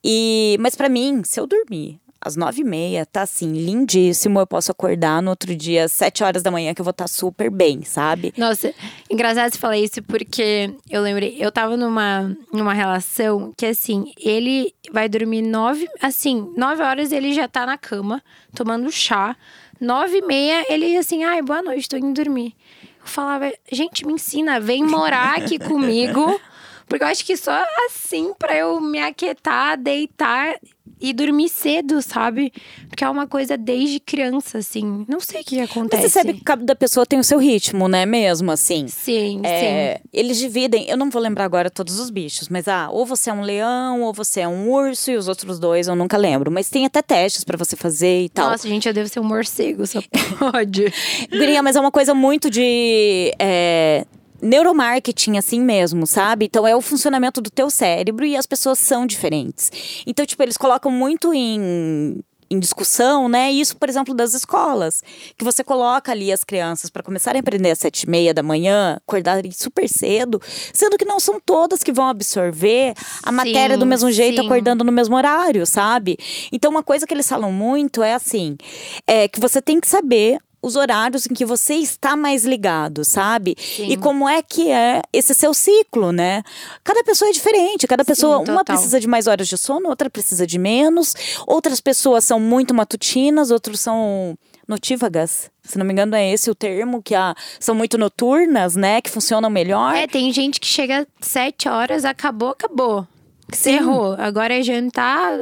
E, mas para mim, se eu dormir às nove e meia, tá assim, lindíssimo. Eu posso acordar no outro dia, às sete horas da manhã, que eu vou estar tá super bem, sabe? Nossa, engraçado você falar isso, porque eu lembrei, eu tava numa, numa relação que assim, ele vai dormir nove, assim, nove horas ele já tá na cama, tomando chá. Nove e meia, ele assim, ai, boa noite, tô indo dormir. Eu falava, gente, me ensina, vem morar aqui comigo. Porque eu acho que só assim, pra eu me aquietar, deitar e dormir cedo, sabe? Porque é uma coisa desde criança, assim. Não sei o que acontece. Mas você sabe que cada pessoa tem o seu ritmo, né? Mesmo, assim. Sim, é, sim. Eles dividem, eu não vou lembrar agora todos os bichos, mas ah, ou você é um leão, ou você é um urso, e os outros dois eu nunca lembro. Mas tem até testes para você fazer e tal. Nossa, gente, eu devo ser um morcego, só pode. Guria, mas é uma coisa muito de. É, neuromarketing assim mesmo, sabe? Então é o funcionamento do teu cérebro e as pessoas são diferentes. Então, tipo, eles colocam muito em em discussão, né? Isso, por exemplo, das escolas, que você coloca ali as crianças para começarem a aprender às sete e meia da manhã, acordarem super cedo, sendo que não são todas que vão absorver a sim, matéria do mesmo jeito, sim. acordando no mesmo horário, sabe? Então, uma coisa que eles falam muito é assim, é que você tem que saber os horários em que você está mais ligado, sabe? Sim. E como é que é esse seu ciclo, né? Cada pessoa é diferente, cada pessoa, Sim, uma precisa de mais horas de sono, outra precisa de menos, outras pessoas são muito matutinas, outros são notívagas. Se não me engano, é esse o termo, que a, são muito noturnas, né? Que funcionam melhor. É, tem gente que chega sete horas, acabou, acabou. Cerrou. Agora é jantar,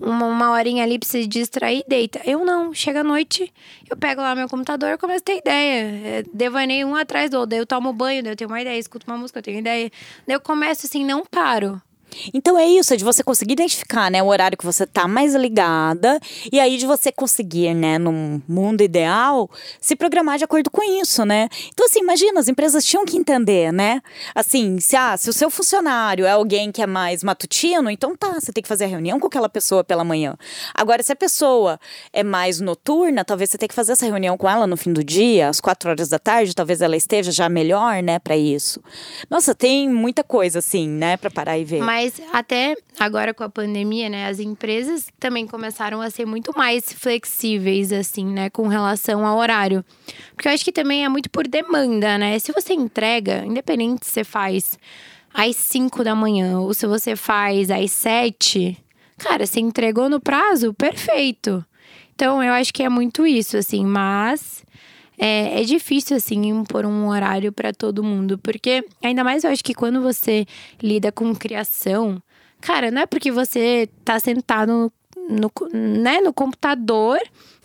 uma, uma horinha ali pra se distrair, deita. Eu não, chega à noite, eu pego lá meu computador e começo a ter ideia. É, devaneio um atrás do outro, daí eu tomo banho, daí eu tenho uma ideia, escuto uma música, eu tenho ideia. Daí eu começo assim, não paro. Então é isso, é de você conseguir identificar, né, o horário que você tá mais ligada e aí de você conseguir, né, num mundo ideal, se programar de acordo com isso, né? Então assim, imagina, as empresas tinham que entender, né? Assim, se, ah, se o seu funcionário é alguém que é mais matutino, então tá, você tem que fazer a reunião com aquela pessoa pela manhã. Agora, se a pessoa é mais noturna, talvez você tenha que fazer essa reunião com ela no fim do dia, às quatro horas da tarde, talvez ela esteja já melhor, né, para isso. Nossa, tem muita coisa assim, né, para parar e ver. Mas mas até agora com a pandemia, né, as empresas também começaram a ser muito mais flexíveis, assim, né, com relação ao horário. Porque eu acho que também é muito por demanda, né? Se você entrega, independente se você faz às 5 da manhã ou se você faz às 7, cara, você entregou no prazo, perfeito. Então eu acho que é muito isso, assim, mas é, é difícil, assim, impor um horário para todo mundo. Porque, ainda mais eu acho que quando você lida com criação, cara, não é porque você tá sentado no, né, no computador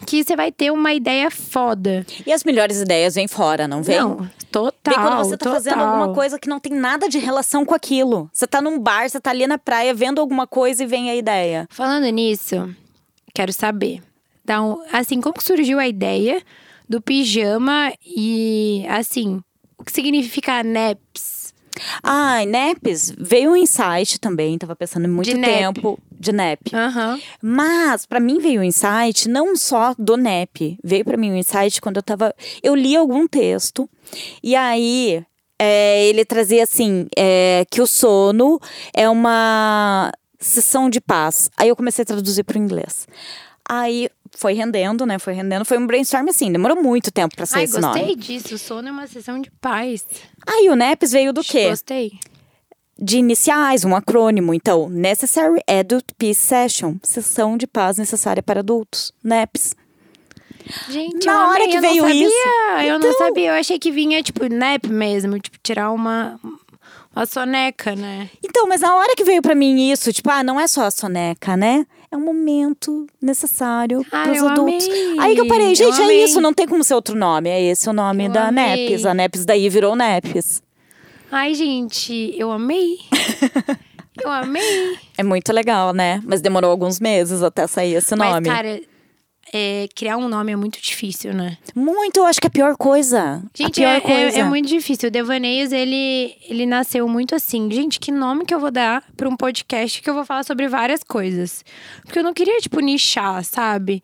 que você vai ter uma ideia foda. E as melhores ideias vêm fora, não vem? Não, total. Vem quando você tá total. fazendo alguma coisa que não tem nada de relação com aquilo. Você tá num bar, você tá ali na praia vendo alguma coisa e vem a ideia. Falando nisso, quero saber. Então, assim, como surgiu a ideia do pijama e, assim, o que significa NEPS? Ah, NEPs veio um insight também, tava pensando muito de tempo NEP. de NEP. Uhum. Mas para mim veio um insight não só do NEP, veio para mim um insight quando eu tava, eu li algum texto e aí é, ele trazia assim é, que o sono é uma sessão de paz. Aí eu comecei a traduzir para o inglês. Aí foi rendendo, né? Foi rendendo. Foi um brainstorm assim, demorou muito tempo pra ser Ai, esse gostei nome. disso. O sono é uma sessão de paz. Aí o NEPS veio do quê? Gostei. De iniciais, um acrônimo. Então, Necessary Adult Peace Session. Sessão de paz necessária para adultos. NEPS. Gente, Na eu hora amei, que eu veio não sabia. isso. Eu não Então- sabia. Eu achei que vinha, tipo, nap mesmo. Tipo, tirar uma, uma soneca, né? Então, mas na hora que veio pra mim isso, tipo, ah, não é só a soneca, né? É um momento necessário Ah, pros eu adultos. amei. Aí que eu parei, Eu gente, é amei. isso, não tem como ser outro nome. É esse o nome Eu da amei. NEPS. A NEPS daí virou NEPS. Ai, gente, eu amei. eu amei. É muito legal, né? Mas demorou alguns meses até sair esse Mas, nome. cara, é, criar um nome é muito difícil, né? Muito, eu acho que é a pior coisa. Gente, pior é, é- coisa. é muito difícil. O Devaneios, ele, ele nasceu muito assim. Gente, que nome que eu vou dar pra um podcast que eu vou falar sobre várias coisas? Porque eu não queria, tipo, nichar, sabe?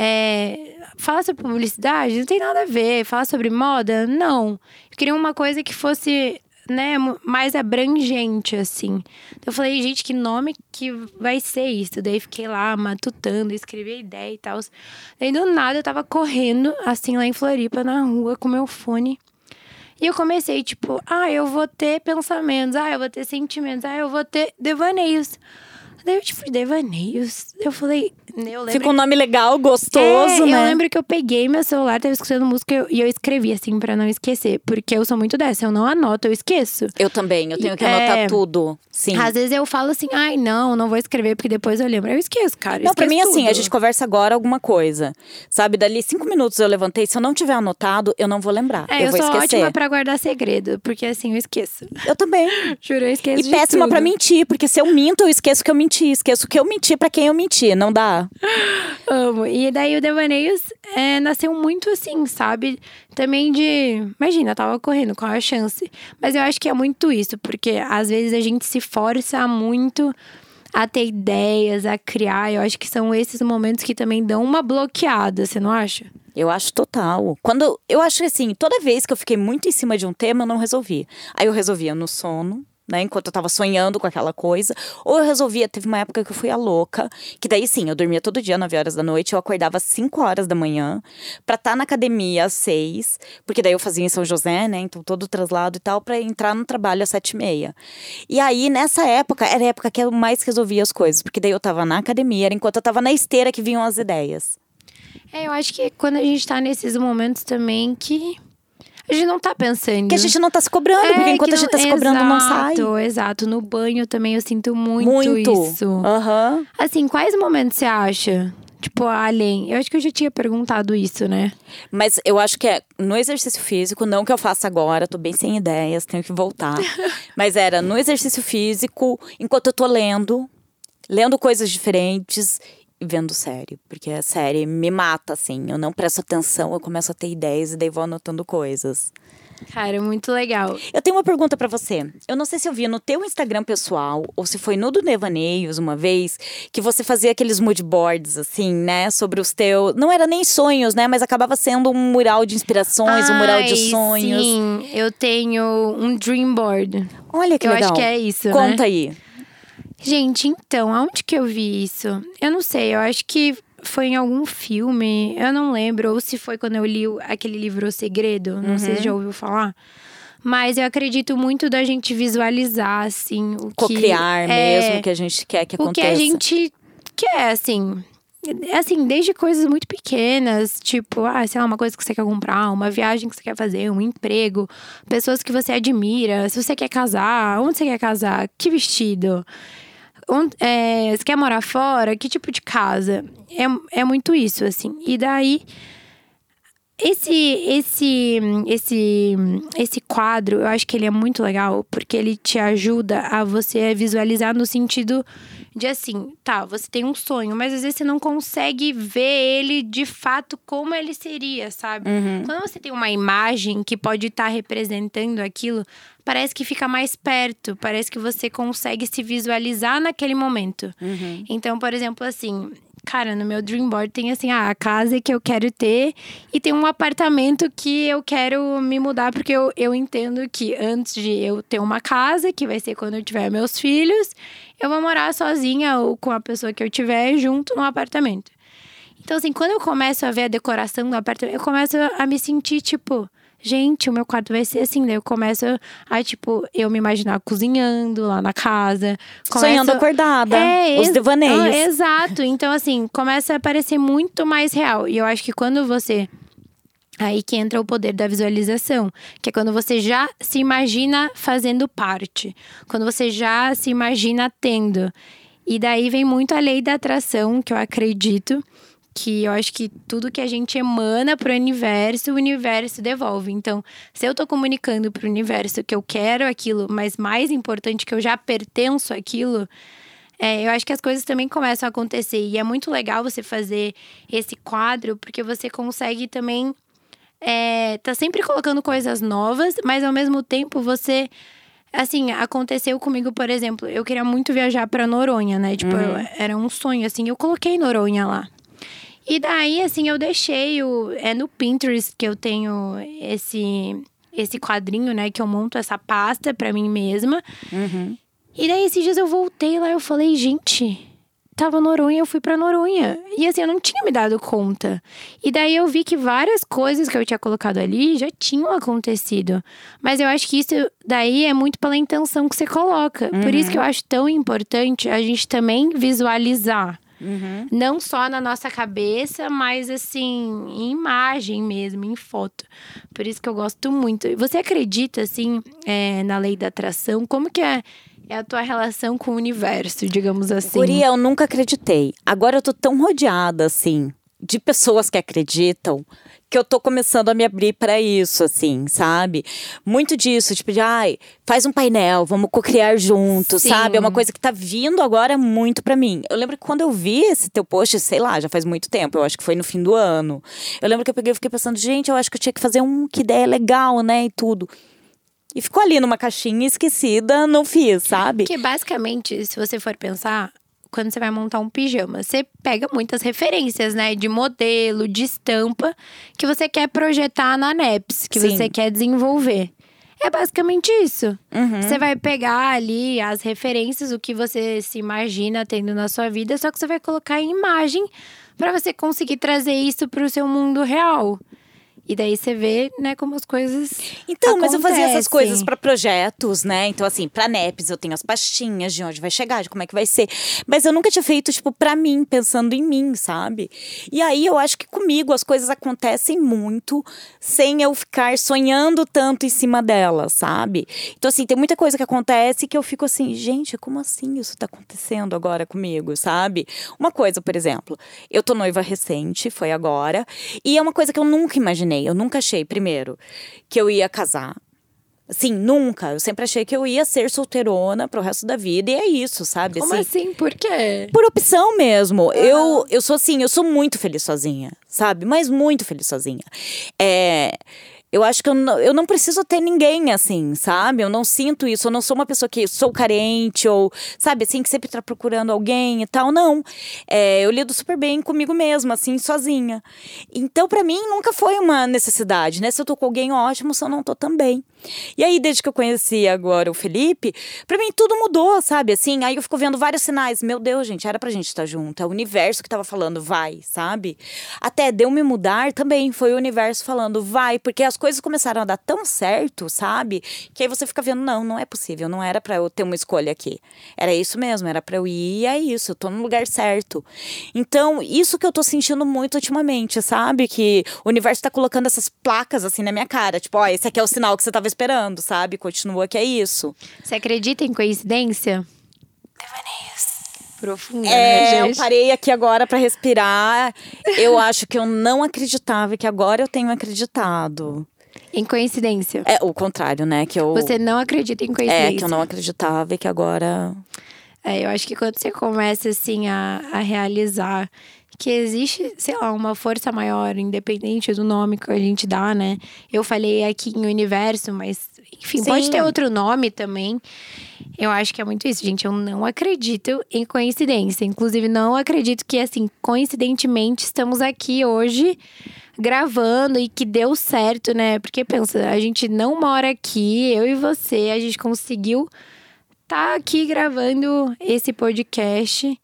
É, falar sobre publicidade não tem nada a ver. Falar sobre moda, não. Eu queria uma coisa que fosse, né, mais abrangente, assim. Então eu falei, gente, que nome que vai ser isso? Daí fiquei lá matutando, escrevi a ideia e tal. Daí do nada eu tava correndo, assim, lá em Floripa, na rua, com meu fone. E eu comecei, tipo, ah, eu vou ter pensamentos, ah, eu vou ter sentimentos, ah, eu vou ter devaneios. Daí eu, tipo, devaneios. Eu falei, Fica um nome legal, gostoso, é, né? Eu lembro que eu peguei meu celular, tava escutando música eu- e eu escrevi, assim, pra não esquecer. Porque eu sou muito dessa, eu não anoto, eu esqueço. Eu também, eu tenho que É. anotar tudo. Sim. Às vezes eu falo assim, ai, não, não vou escrever, porque depois eu lembro. Eu esqueço, cara. eu Não, pra esqueço mim, assim, a tudo. gente conversa agora alguma coisa. Sabe, dali cinco minutos eu levantei. Se eu não tiver anotado, eu não vou lembrar. É, eu, eu, vou sou esquecer. ótima pra guardar segredo, porque assim, eu esqueço. Eu também. Juro, eu esqueço E péssima tudo. pra mentir, porque se eu minto, eu esqueço que eu menti. Esqueço que eu menti pra quem eu menti. Não dá. Amo. E daí o Devaneios é, nasceu muito assim, sabe? Também de. Imagina, eu tava correndo, qual a chance? Mas eu acho que é muito isso, porque às vezes a gente se força muito a ter ideias, a criar. Eu acho que são esses momentos que também dão uma bloqueada, você não acha? Eu acho total. Quando eu acho assim, toda vez que eu fiquei muito em cima de um tema, eu não resolvi. Aí eu resolvia no sono, né, enquanto eu tava sonhando com aquela coisa, ou eu resolvia, teve uma época que eu fui a louca, que daí sim, eu dormia todo dia 9 horas da noite, eu acordava às 5 horas da manhã pra estar na academia às 6, porque daí eu fazia em São José, né, então todo o traslado e tal, pra entrar no trabalho às 7 e meia. E aí, nessa época, era a época que eu mais resolvia as coisas, porque daí eu tava na academia, era enquanto eu tava na esteira que vinham as ideias. É, eu acho que quando a gente tá nesses momentos também que. A gente não tá pensando. Que a gente não tá se cobrando, porque É, enquanto que a gente tá se cobrando, não sai. Exato, exato. No banho também eu sinto muito, Muito. isso. Aham. Assim, quais momentos você acha? Tipo, além. Eu acho que eu já tinha perguntado isso, né? Mas eu acho que é no exercício físico, não que eu faça agora, tô bem sem ideias, tenho que voltar. Mas era no exercício físico, enquanto eu tô lendo, lendo coisas diferentes vendo série. Porque a série me mata, assim. Eu não presto atenção, eu começo a ter ideias e daí vou anotando coisas. Cara, muito legal. Eu tenho uma pergunta pra você. Eu não sei se eu vi no teu Instagram pessoal ou se foi no do Devaneios uma vez que você fazia aqueles mood boards assim, né, sobre os teus, não era nem sonhos, né, mas acabava sendo um mural de inspirações, um mural de Ai, sonhos. Sim, eu tenho um dream board. Olha que eu legal. acho que é isso, Conta né? aí. Gente, então, aonde que eu vi isso? Eu não sei, eu acho que foi em algum filme, eu não lembro, ou se foi quando eu li o- aquele livro O Segredo, não sei Uhum. se já ouviu falar. Mas eu acredito muito da gente visualizar, assim, o que. Cocriar é, mesmo que a gente quer que o que aconteça. a gente quer, assim. É Assim, desde coisas muito pequenas, tipo, ah, sei lá, uma coisa que você quer comprar, uma viagem que você quer fazer, um emprego, pessoas que você admira, se você quer casar, onde você quer casar, que vestido, onde, é, você quer morar fora, que tipo de casa. É, é muito isso, assim. E daí, esse, esse, esse, esse quadro, eu acho que ele é muito legal, porque ele te ajuda a você visualizar no sentido de assim, tá, você tem um sonho, mas às vezes você não consegue ver ele de fato como ele seria, sabe? Quando você tem uma imagem que pode estar representando aquilo, parece que fica mais perto, parece que você consegue se visualizar naquele momento. Então, por exemplo, assim, cara, no meu dream board tem assim, ah, a casa que eu quero ter e tem um apartamento que eu quero me mudar, porque eu, eu entendo que antes de eu ter uma casa, que vai ser quando eu tiver meus filhos, eu vou morar sozinha ou com a pessoa que eu tiver junto no apartamento. Então, assim, quando eu começo a ver a decoração do apartamento, eu começo a me sentir, tipo, gente, o meu quarto vai ser assim. Daí eu começo a, tipo, eu me imaginar cozinhando lá na casa. Começo... Sonhando acordada. É, os devaneios. Ah, exato. Então, assim, começa a parecer muito mais real. E eu acho que quando você. Aí que entra o poder da visualização, que é quando você já se imagina fazendo parte, quando você já se imagina tendo. E daí vem muito a lei da atração, que eu acredito, que eu acho que tudo que a gente emana pro universo, o universo devolve. Então, se eu tô comunicando pro universo que eu quero aquilo, mas mais importante que eu já pertenço àquilo, é, eu acho que as coisas também começam a acontecer. E é muito legal você fazer esse quadro, porque você consegue também. É, tá sempre colocando coisas novas, mas ao mesmo tempo você. Assim, aconteceu comigo, por exemplo, eu queria muito viajar pra Noronha, né? Tipo, eu- era um sonho, assim, eu coloquei Noronha lá. E daí, assim, eu deixei o. É no Pinterest que eu tenho esse, esse quadrinho, né? Que eu monto essa pasta pra mim mesma. Uhum. E daí, esses dias eu voltei lá eu falei, gente, tava Noronha, eu fui pra Noronha. E assim, eu não tinha me dado conta. E daí eu vi que várias coisas que eu tinha colocado ali já tinham acontecido. Mas eu acho que isso daí é muito pela intenção que você coloca. Por isso que eu acho tão importante a gente também visualizar. Não só na nossa cabeça, mas assim, em imagem mesmo, em foto. Por isso que eu gosto muito. Você acredita, assim, é, na lei da atração? Como que é, é a tua relação com o universo, digamos assim? Guria, eu nunca acreditei. Agora eu tô tão rodeada, assim, de pessoas que acreditam, que eu tô começando a me abrir pra isso, assim, sabe? Muito disso, tipo, de, ai, faz um painel, vamos co-criar juntos, sabe? É uma coisa que tá vindo agora muito pra mim. Eu lembro que quando eu vi esse teu post, sei lá, já faz muito tempo, eu acho que foi no fim do ano. Eu lembro que eu peguei e fiquei pensando, gente, eu acho que eu tinha que fazer um, que ideia legal, né, e tudo. E ficou ali numa caixinha esquecida, não fiz, sabe? Porque basicamente, se você for pensar, quando você vai montar um pijama, você pega muitas referências, né? De modelo, de estampa, que você quer projetar na NEPS, que Sim. você quer desenvolver. É basicamente isso. Uhum. Você vai pegar ali as referências, o que você se imagina tendo na sua vida, só que você vai colocar em imagem para você conseguir trazer isso para o seu mundo real. E daí você vê, né, como as coisas. Então, mas eu fazia essas acontecem. coisas pra projetos, né? Então, assim, pra NEPs eu tenho as pastinhas de onde vai chegar, de como é que vai ser. Mas eu nunca tinha feito, tipo, pra mim, pensando em mim, sabe? E aí eu acho que comigo as coisas acontecem muito sem eu ficar sonhando tanto em cima delas, sabe? Então, assim, tem muita coisa que acontece que eu fico assim, gente, como assim isso tá acontecendo agora comigo, sabe? Uma coisa, por exemplo, eu tô noiva recente, foi agora, e é uma coisa que eu nunca imaginei, eu nunca achei, primeiro, que eu ia casar. Assim, nunca. Eu sempre achei que eu ia ser solteirona pro resto da vida. E é isso, sabe? Como assim, assim? Por quê? por opção mesmo. Eu, eu sou assim, eu sou muito feliz sozinha, sabe? Mas muito feliz sozinha. É. Eu acho que eu não, eu não preciso ter ninguém assim, sabe? Eu não sinto isso. Eu não sou uma pessoa que sou carente ou, sabe, assim, que sempre tá procurando alguém e tal. Não. É, eu lido super bem comigo mesma, assim, sozinha. Então, pra mim, nunca foi uma necessidade, né? Se eu tô com alguém, ótimo. Se eu não tô, também. E aí, desde que eu conheci agora o Felipe, pra mim tudo mudou, sabe? Assim, aí eu fico vendo vários sinais. Meu Deus, gente, era pra gente estar junto. É o universo que tava falando, vai, sabe? Até deu me mudar também, foi o universo falando, vai, porque as coisas começaram a dar tão certo, sabe? Que aí você fica vendo, não, não é possível, não era pra eu ter uma escolha aqui. Era isso mesmo, era pra eu ir e é isso, eu tô no lugar certo. Então, isso que eu tô sentindo muito ultimamente, sabe? Que o universo tá colocando essas placas assim na minha cara, tipo, ó, esse aqui é o sinal que você tava esperando, sabe? Continua que é isso. Você acredita em coincidência? Devaneios. Profunda, É, né, eu parei aqui agora pra respirar. Eu acho que eu não acreditava e que agora eu tenho acreditado. Em coincidência. É o contrário, né? Que eu Você não acredita em coincidência. é que eu não acreditava e que agora É, eu acho que quando você começa, assim, a, a realizar que existe, sei lá, uma força maior, independente do nome que a gente dá, né? Eu falei aqui em universo, mas, enfim, pode Sim. ter outro nome também. Eu acho que é muito isso, gente. Eu não acredito em coincidência. Inclusive, não acredito que, assim, coincidentemente, estamos aqui hoje gravando e que deu certo, né? Porque pensa, a gente não mora aqui, eu e você, a gente conseguiu tá aqui gravando esse podcast.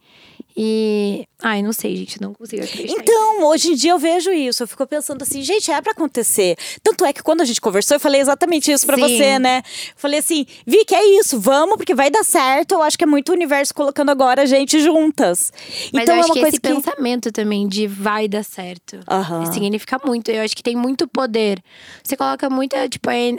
E. Ai, não sei, gente, não consigo acreditar. Então, hoje em dia eu vejo isso. Eu fico pensando assim, gente, é pra acontecer. Tanto é que quando a gente conversou, eu falei exatamente isso pra Sim. você, né? Falei assim, Vi, que é isso, vamos, porque vai dar certo. Eu acho que é muito o universo colocando agora a gente juntas. Mas então eu é acho uma que coisa esse que. pensamento também de vai dar certo. Aham. Significa muito. Eu acho que tem muito poder. Você coloca muita, tipo, é-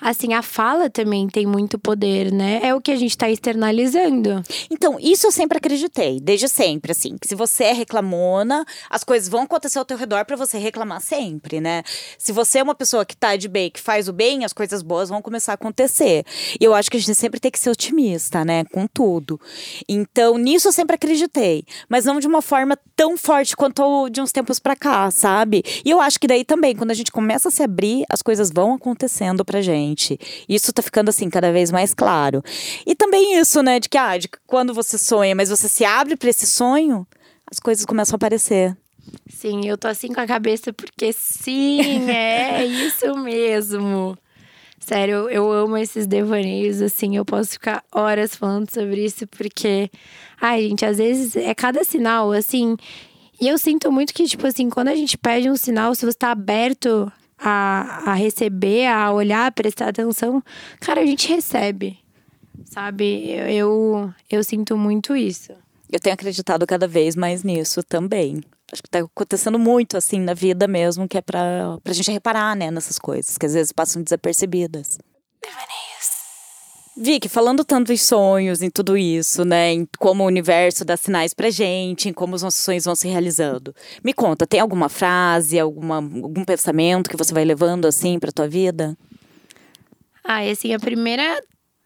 assim, a fala também tem muito poder, né? É o que a gente tá externalizando. Então, isso eu sempre acreditei, desde sempre, assim. Que se você é reclamona, as coisas vão acontecer ao teu redor pra você reclamar sempre, né? Se você é uma pessoa que tá de bem, que faz o bem, as coisas boas vão começar a acontecer. E eu acho que a gente sempre tem que ser otimista, né? Com tudo. Então, nisso eu sempre acreditei. Mas não de uma forma tão forte quanto de uns tempos pra cá, sabe? E eu acho que daí também, quando a gente começa a se abrir, as coisas vão acontecendo pra gente. Isso tá ficando, assim, cada vez mais claro. E também isso, né? De que, ah, de quando você sonha, mas você se abre pra esse sonho, as coisas começam a aparecer. Sim, eu tô assim com a cabeça porque sim, é isso mesmo. Sério, eu, eu amo esses devaneios, assim, eu posso ficar horas falando sobre isso, porque, ai, gente, às vezes é cada sinal, assim. E eu sinto muito que, tipo assim, quando a gente pede um sinal, se você tá aberto a, a receber, a olhar, a prestar atenção, cara, a gente recebe. Sabe? Eu, eu, eu sinto muito isso. Eu tenho acreditado cada vez mais nisso também. Acho que tá acontecendo muito assim na vida mesmo, que é pra, pra gente reparar, né, nessas coisas, que às vezes passam desapercebidas. Vicky, falando tanto em sonhos, em tudo isso, né? Em como o universo dá sinais pra gente, em como os nossos sonhos vão se realizando. Me conta, tem alguma frase, alguma, algum pensamento que você vai levando assim pra tua vida? Ah, e assim, a primeira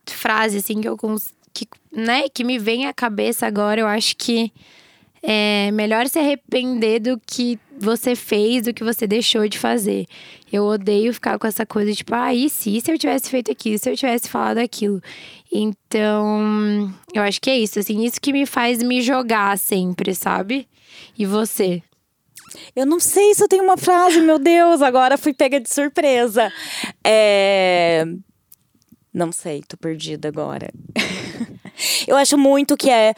frase, assim, que eu que, né, que me vem à cabeça agora, eu acho que é melhor se arrepender do que você fez, do que você deixou de fazer. Eu odeio ficar com essa coisa, tipo, ah, e se, se eu tivesse feito aquilo, se eu tivesse falado aquilo. Então, eu acho que é isso, assim, isso que me faz me jogar sempre, sabe? E você? Eu não sei se eu tenho uma frase, meu Deus, agora fui pega de surpresa. É... Não sei, tô perdida agora. eu acho muito que é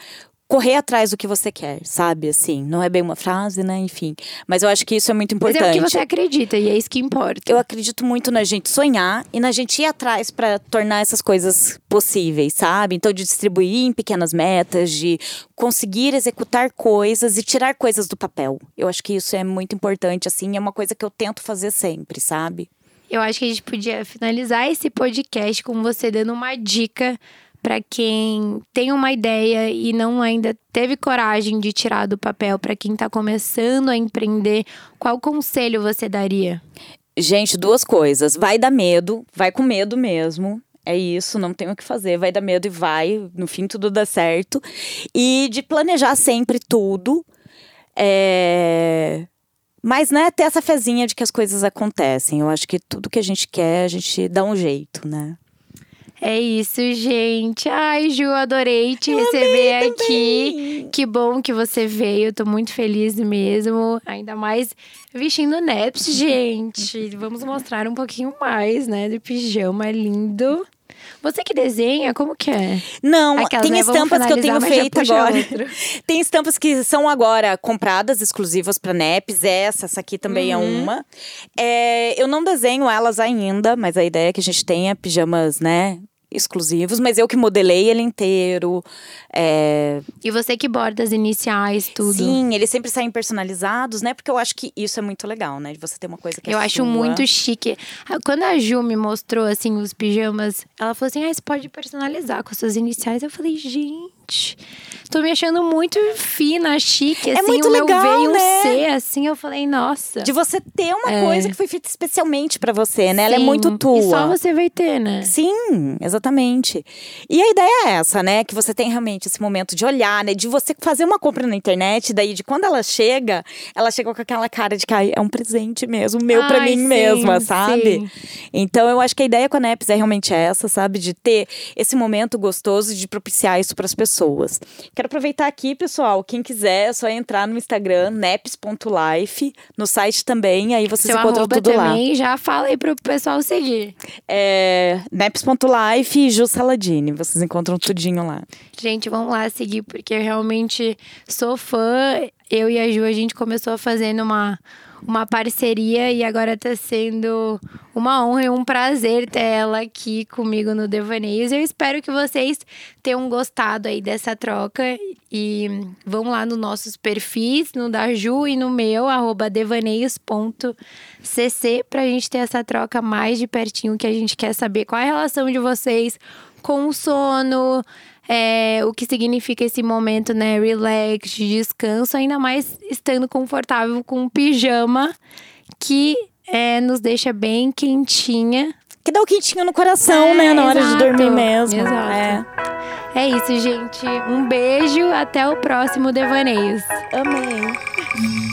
correr atrás do que você quer, sabe? Assim, não é bem uma frase, né? Enfim. Mas eu acho que isso é muito Mas importante. é o que você acredita, e é isso que importa. Eu acredito muito na gente sonhar e na gente ir atrás para tornar essas coisas possíveis, sabe? Então, de distribuir em pequenas metas, de conseguir executar coisas e tirar coisas do papel. Eu acho que isso é muito importante, assim, é uma coisa que eu tento fazer sempre, sabe? Eu acho que a gente podia finalizar esse podcast com você dando uma dica para quem tem uma ideia e não ainda teve coragem de tirar do papel, para quem tá começando a empreender, qual conselho você daria? Gente, duas coisas. Vai dar medo, vai com medo mesmo. É isso, não tem o que fazer. Vai dar medo e vai. No fim, tudo dá certo. E de planejar sempre tudo. É... Mas, né, ter essa fezinha de que as coisas acontecem. Eu acho que tudo que a gente quer, a gente dá um jeito, né? É isso, gente. Ai, Ju, adorei te receber aqui. Que bom que você veio. Tô muito feliz mesmo. Ainda mais vestindo neps, gente. Vamos mostrar um pouquinho mais, né, do pijama lindo. Você que desenha, como que é? Não, Aquelas, tem né? Estampas que eu tenho feito agora. outro. Tem estampas que são agora compradas, exclusivas para NEPs. Essa, essa aqui também Uhum. é uma. É, eu não desenho elas ainda, mas a ideia é que a gente tenha pijamas, né? Exclusivos, mas eu que modelei ele inteiro. É, E você que borda as iniciais, tudo. Sim, eles sempre saem personalizados, né? Porque eu acho que isso é muito legal, né? De você ter uma coisa que é Eu acho sua. muito chique. Ah, Quando a Ju me mostrou, assim, os pijamas, ela falou assim: ah, você pode personalizar com suas iniciais. Eu falei, gente, tô me achando muito fina, chique. Assim, muito o meu legal, veio né? um C, assim, eu falei, nossa. De você ter uma É. coisa que foi feita especialmente pra você, né? Ela é Sim. muito tua. E só você vai ter, né? Sim, exatamente. E a ideia é essa, né? Que você tem realmente esse momento de olhar, né? De você fazer uma compra na internet, daí de quando ela chega, ela chega com aquela cara de que "Ai, é um presente mesmo, meu pra Ai, mim sim, mesma, sabe? sim. Então eu acho que a ideia com a NEPS é realmente essa, sabe? De ter esse momento gostoso de propiciar isso pras pessoas. pessoas. Quero aproveitar aqui, pessoal, quem quiser, é só entrar no Instagram, neps.life, no site também, aí vocês Seu encontram tudo lá. também, já fala aí pro pessoal seguir. É, neps.life e Ju Saladini, vocês encontram tudinho lá. Gente, vamos lá seguir, porque eu realmente sou fã. Eu e a Ju, a gente começou fazendo uma, uma parceria e agora tá sendo uma honra e um prazer ter ela aqui comigo no Devaneios. Eu espero que vocês tenham gostado aí dessa troca e vão lá nos nossos perfis, no da Ju e no meu, arroba devaneios.cc, pra gente ter essa troca mais de pertinho, que a gente quer saber qual é a relação de vocês com o sono, é, o que significa esse momento, né? Relax, de descanso, ainda mais estando confortável com um pijama que é, nos deixa bem quentinha. Que dá o quentinho no coração, É, né? Na hora de exato, dormir mesmo. exato. É. É isso, gente. Um beijo, até o próximo Devaneios. Amei.